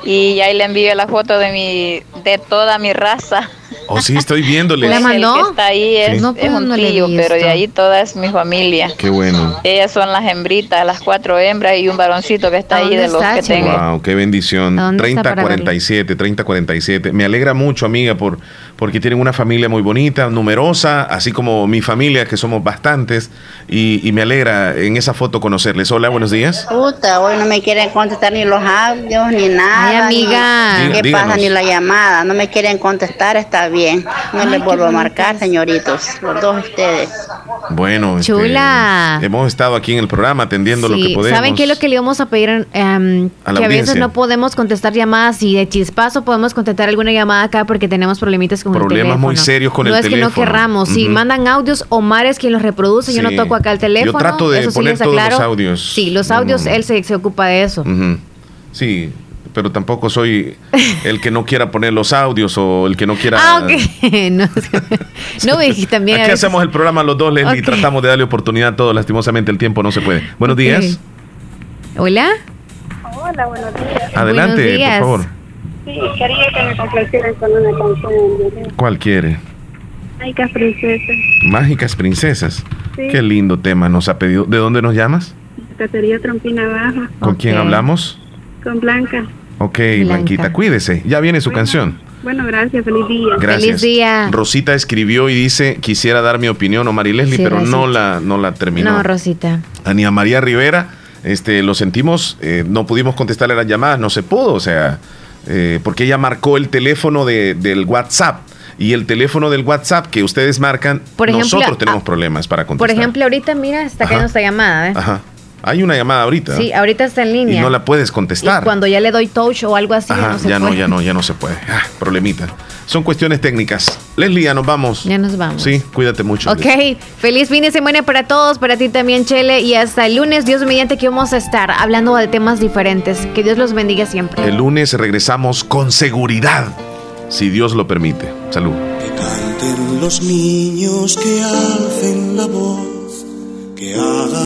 y ahí le envío la foto de mi de toda mi raza. Oh, sí, estoy viéndole. ¿Le mandó? El que está ahí es, no, es un tío, pero de ahí toda es mi familia. Qué bueno. Ellas son las hembritas, las cuatro hembras y un varoncito que está ahí de los que tengo. Wow, qué bendición. 3047, 3047. Me alegra mucho, amiga, por porque tienen una familia muy bonita, numerosa, así como mi familia, que somos bastantes, y, me alegra en esa foto conocerles. Hola, buenos días. Puta, hoy no me quieren contestar ni los audios, ni nada. Ay, amiga. ¿Qué pasa? Ni la llamada. No me quieren contestar esta está bien. No les vuelvo a marcar, señoritos, los dos ustedes. Bueno, este, Chula. hemos estado aquí en el programa atendiendo lo que Sí, podemos. ¿Saben qué es lo que le íbamos a pedir? Em, A la que a veces no podemos contestar llamadas y de chispazo podemos contestar alguna llamada acá porque tenemos problemitas con el Problemas teléfono. muy serios con no el es que no teléfono. querramos. Si Ujú. mandan audios, Omar es quien los reproduce. Yo no Sí. toco acá el teléfono. Yo trato de eso sí poner todos los audios. Sí, los No, no, audios, no. él se, se ocupa de eso. Ujú. Sí, pero tampoco soy el que no quiera poner los audios o el que no quiera. Ah, ok. no, no, y también Aquí veces- hacemos el programa los dos, Leslie, y Ok. tratamos de darle oportunidad a todos. Lastimosamente el tiempo no se puede. Buenos Ok. días. Hola. Hola, buenos días. Adelante, Buenos por días. favor. Sí, quería que me complacieran con una canción ¿Cuál quiere? Mágicas Princesas, Mágicas Princesas. Sí. Qué lindo tema nos ha pedido. ¿De dónde nos llamas? Cacería Trompina Baja, ¿Con quién hablamos? con Blanca. Ok, Blanquita, cuídese. Ya viene su canción. Bueno, gracias, feliz día. Gracias. Rosita escribió y dice, quisiera dar mi opinión, Omar y Leslie, Sí, pero no la, no la terminó. No, Rosita. Ania María Rivera, este, lo sentimos, eh, no pudimos contestarle las llamadas, no se pudo, o sea, eh, porque ella marcó el teléfono de- del WhatsApp y el teléfono del WhatsApp que ustedes marcan, Por ejemplo, nosotros tenemos ah, problemas para Por contestar. ejemplo, ahorita, mira, está cayendo esta llamada. ¿eh? Ajá. Hay una llamada ahorita Sí, ahorita está en y línea. no la puedes Y contestar. cuando ya le doy touch o algo así, Ajá, no se ya no, ya no, ya no se puede. Ah, problemita. Son cuestiones técnicas. Leslie, ya nos vamos. Ya nos vamos. Sí, cuídate mucho. Ok, feliz fin de semana para todos, para ti también, Chele. Y hasta el lunes, Dios mediante, que vamos a estar hablando de temas diferentes. Que Dios los bendiga siempre. El lunes regresamos con seguridad, si Dios lo permite. Salud. Canten los niños que alcen la voz, que hagan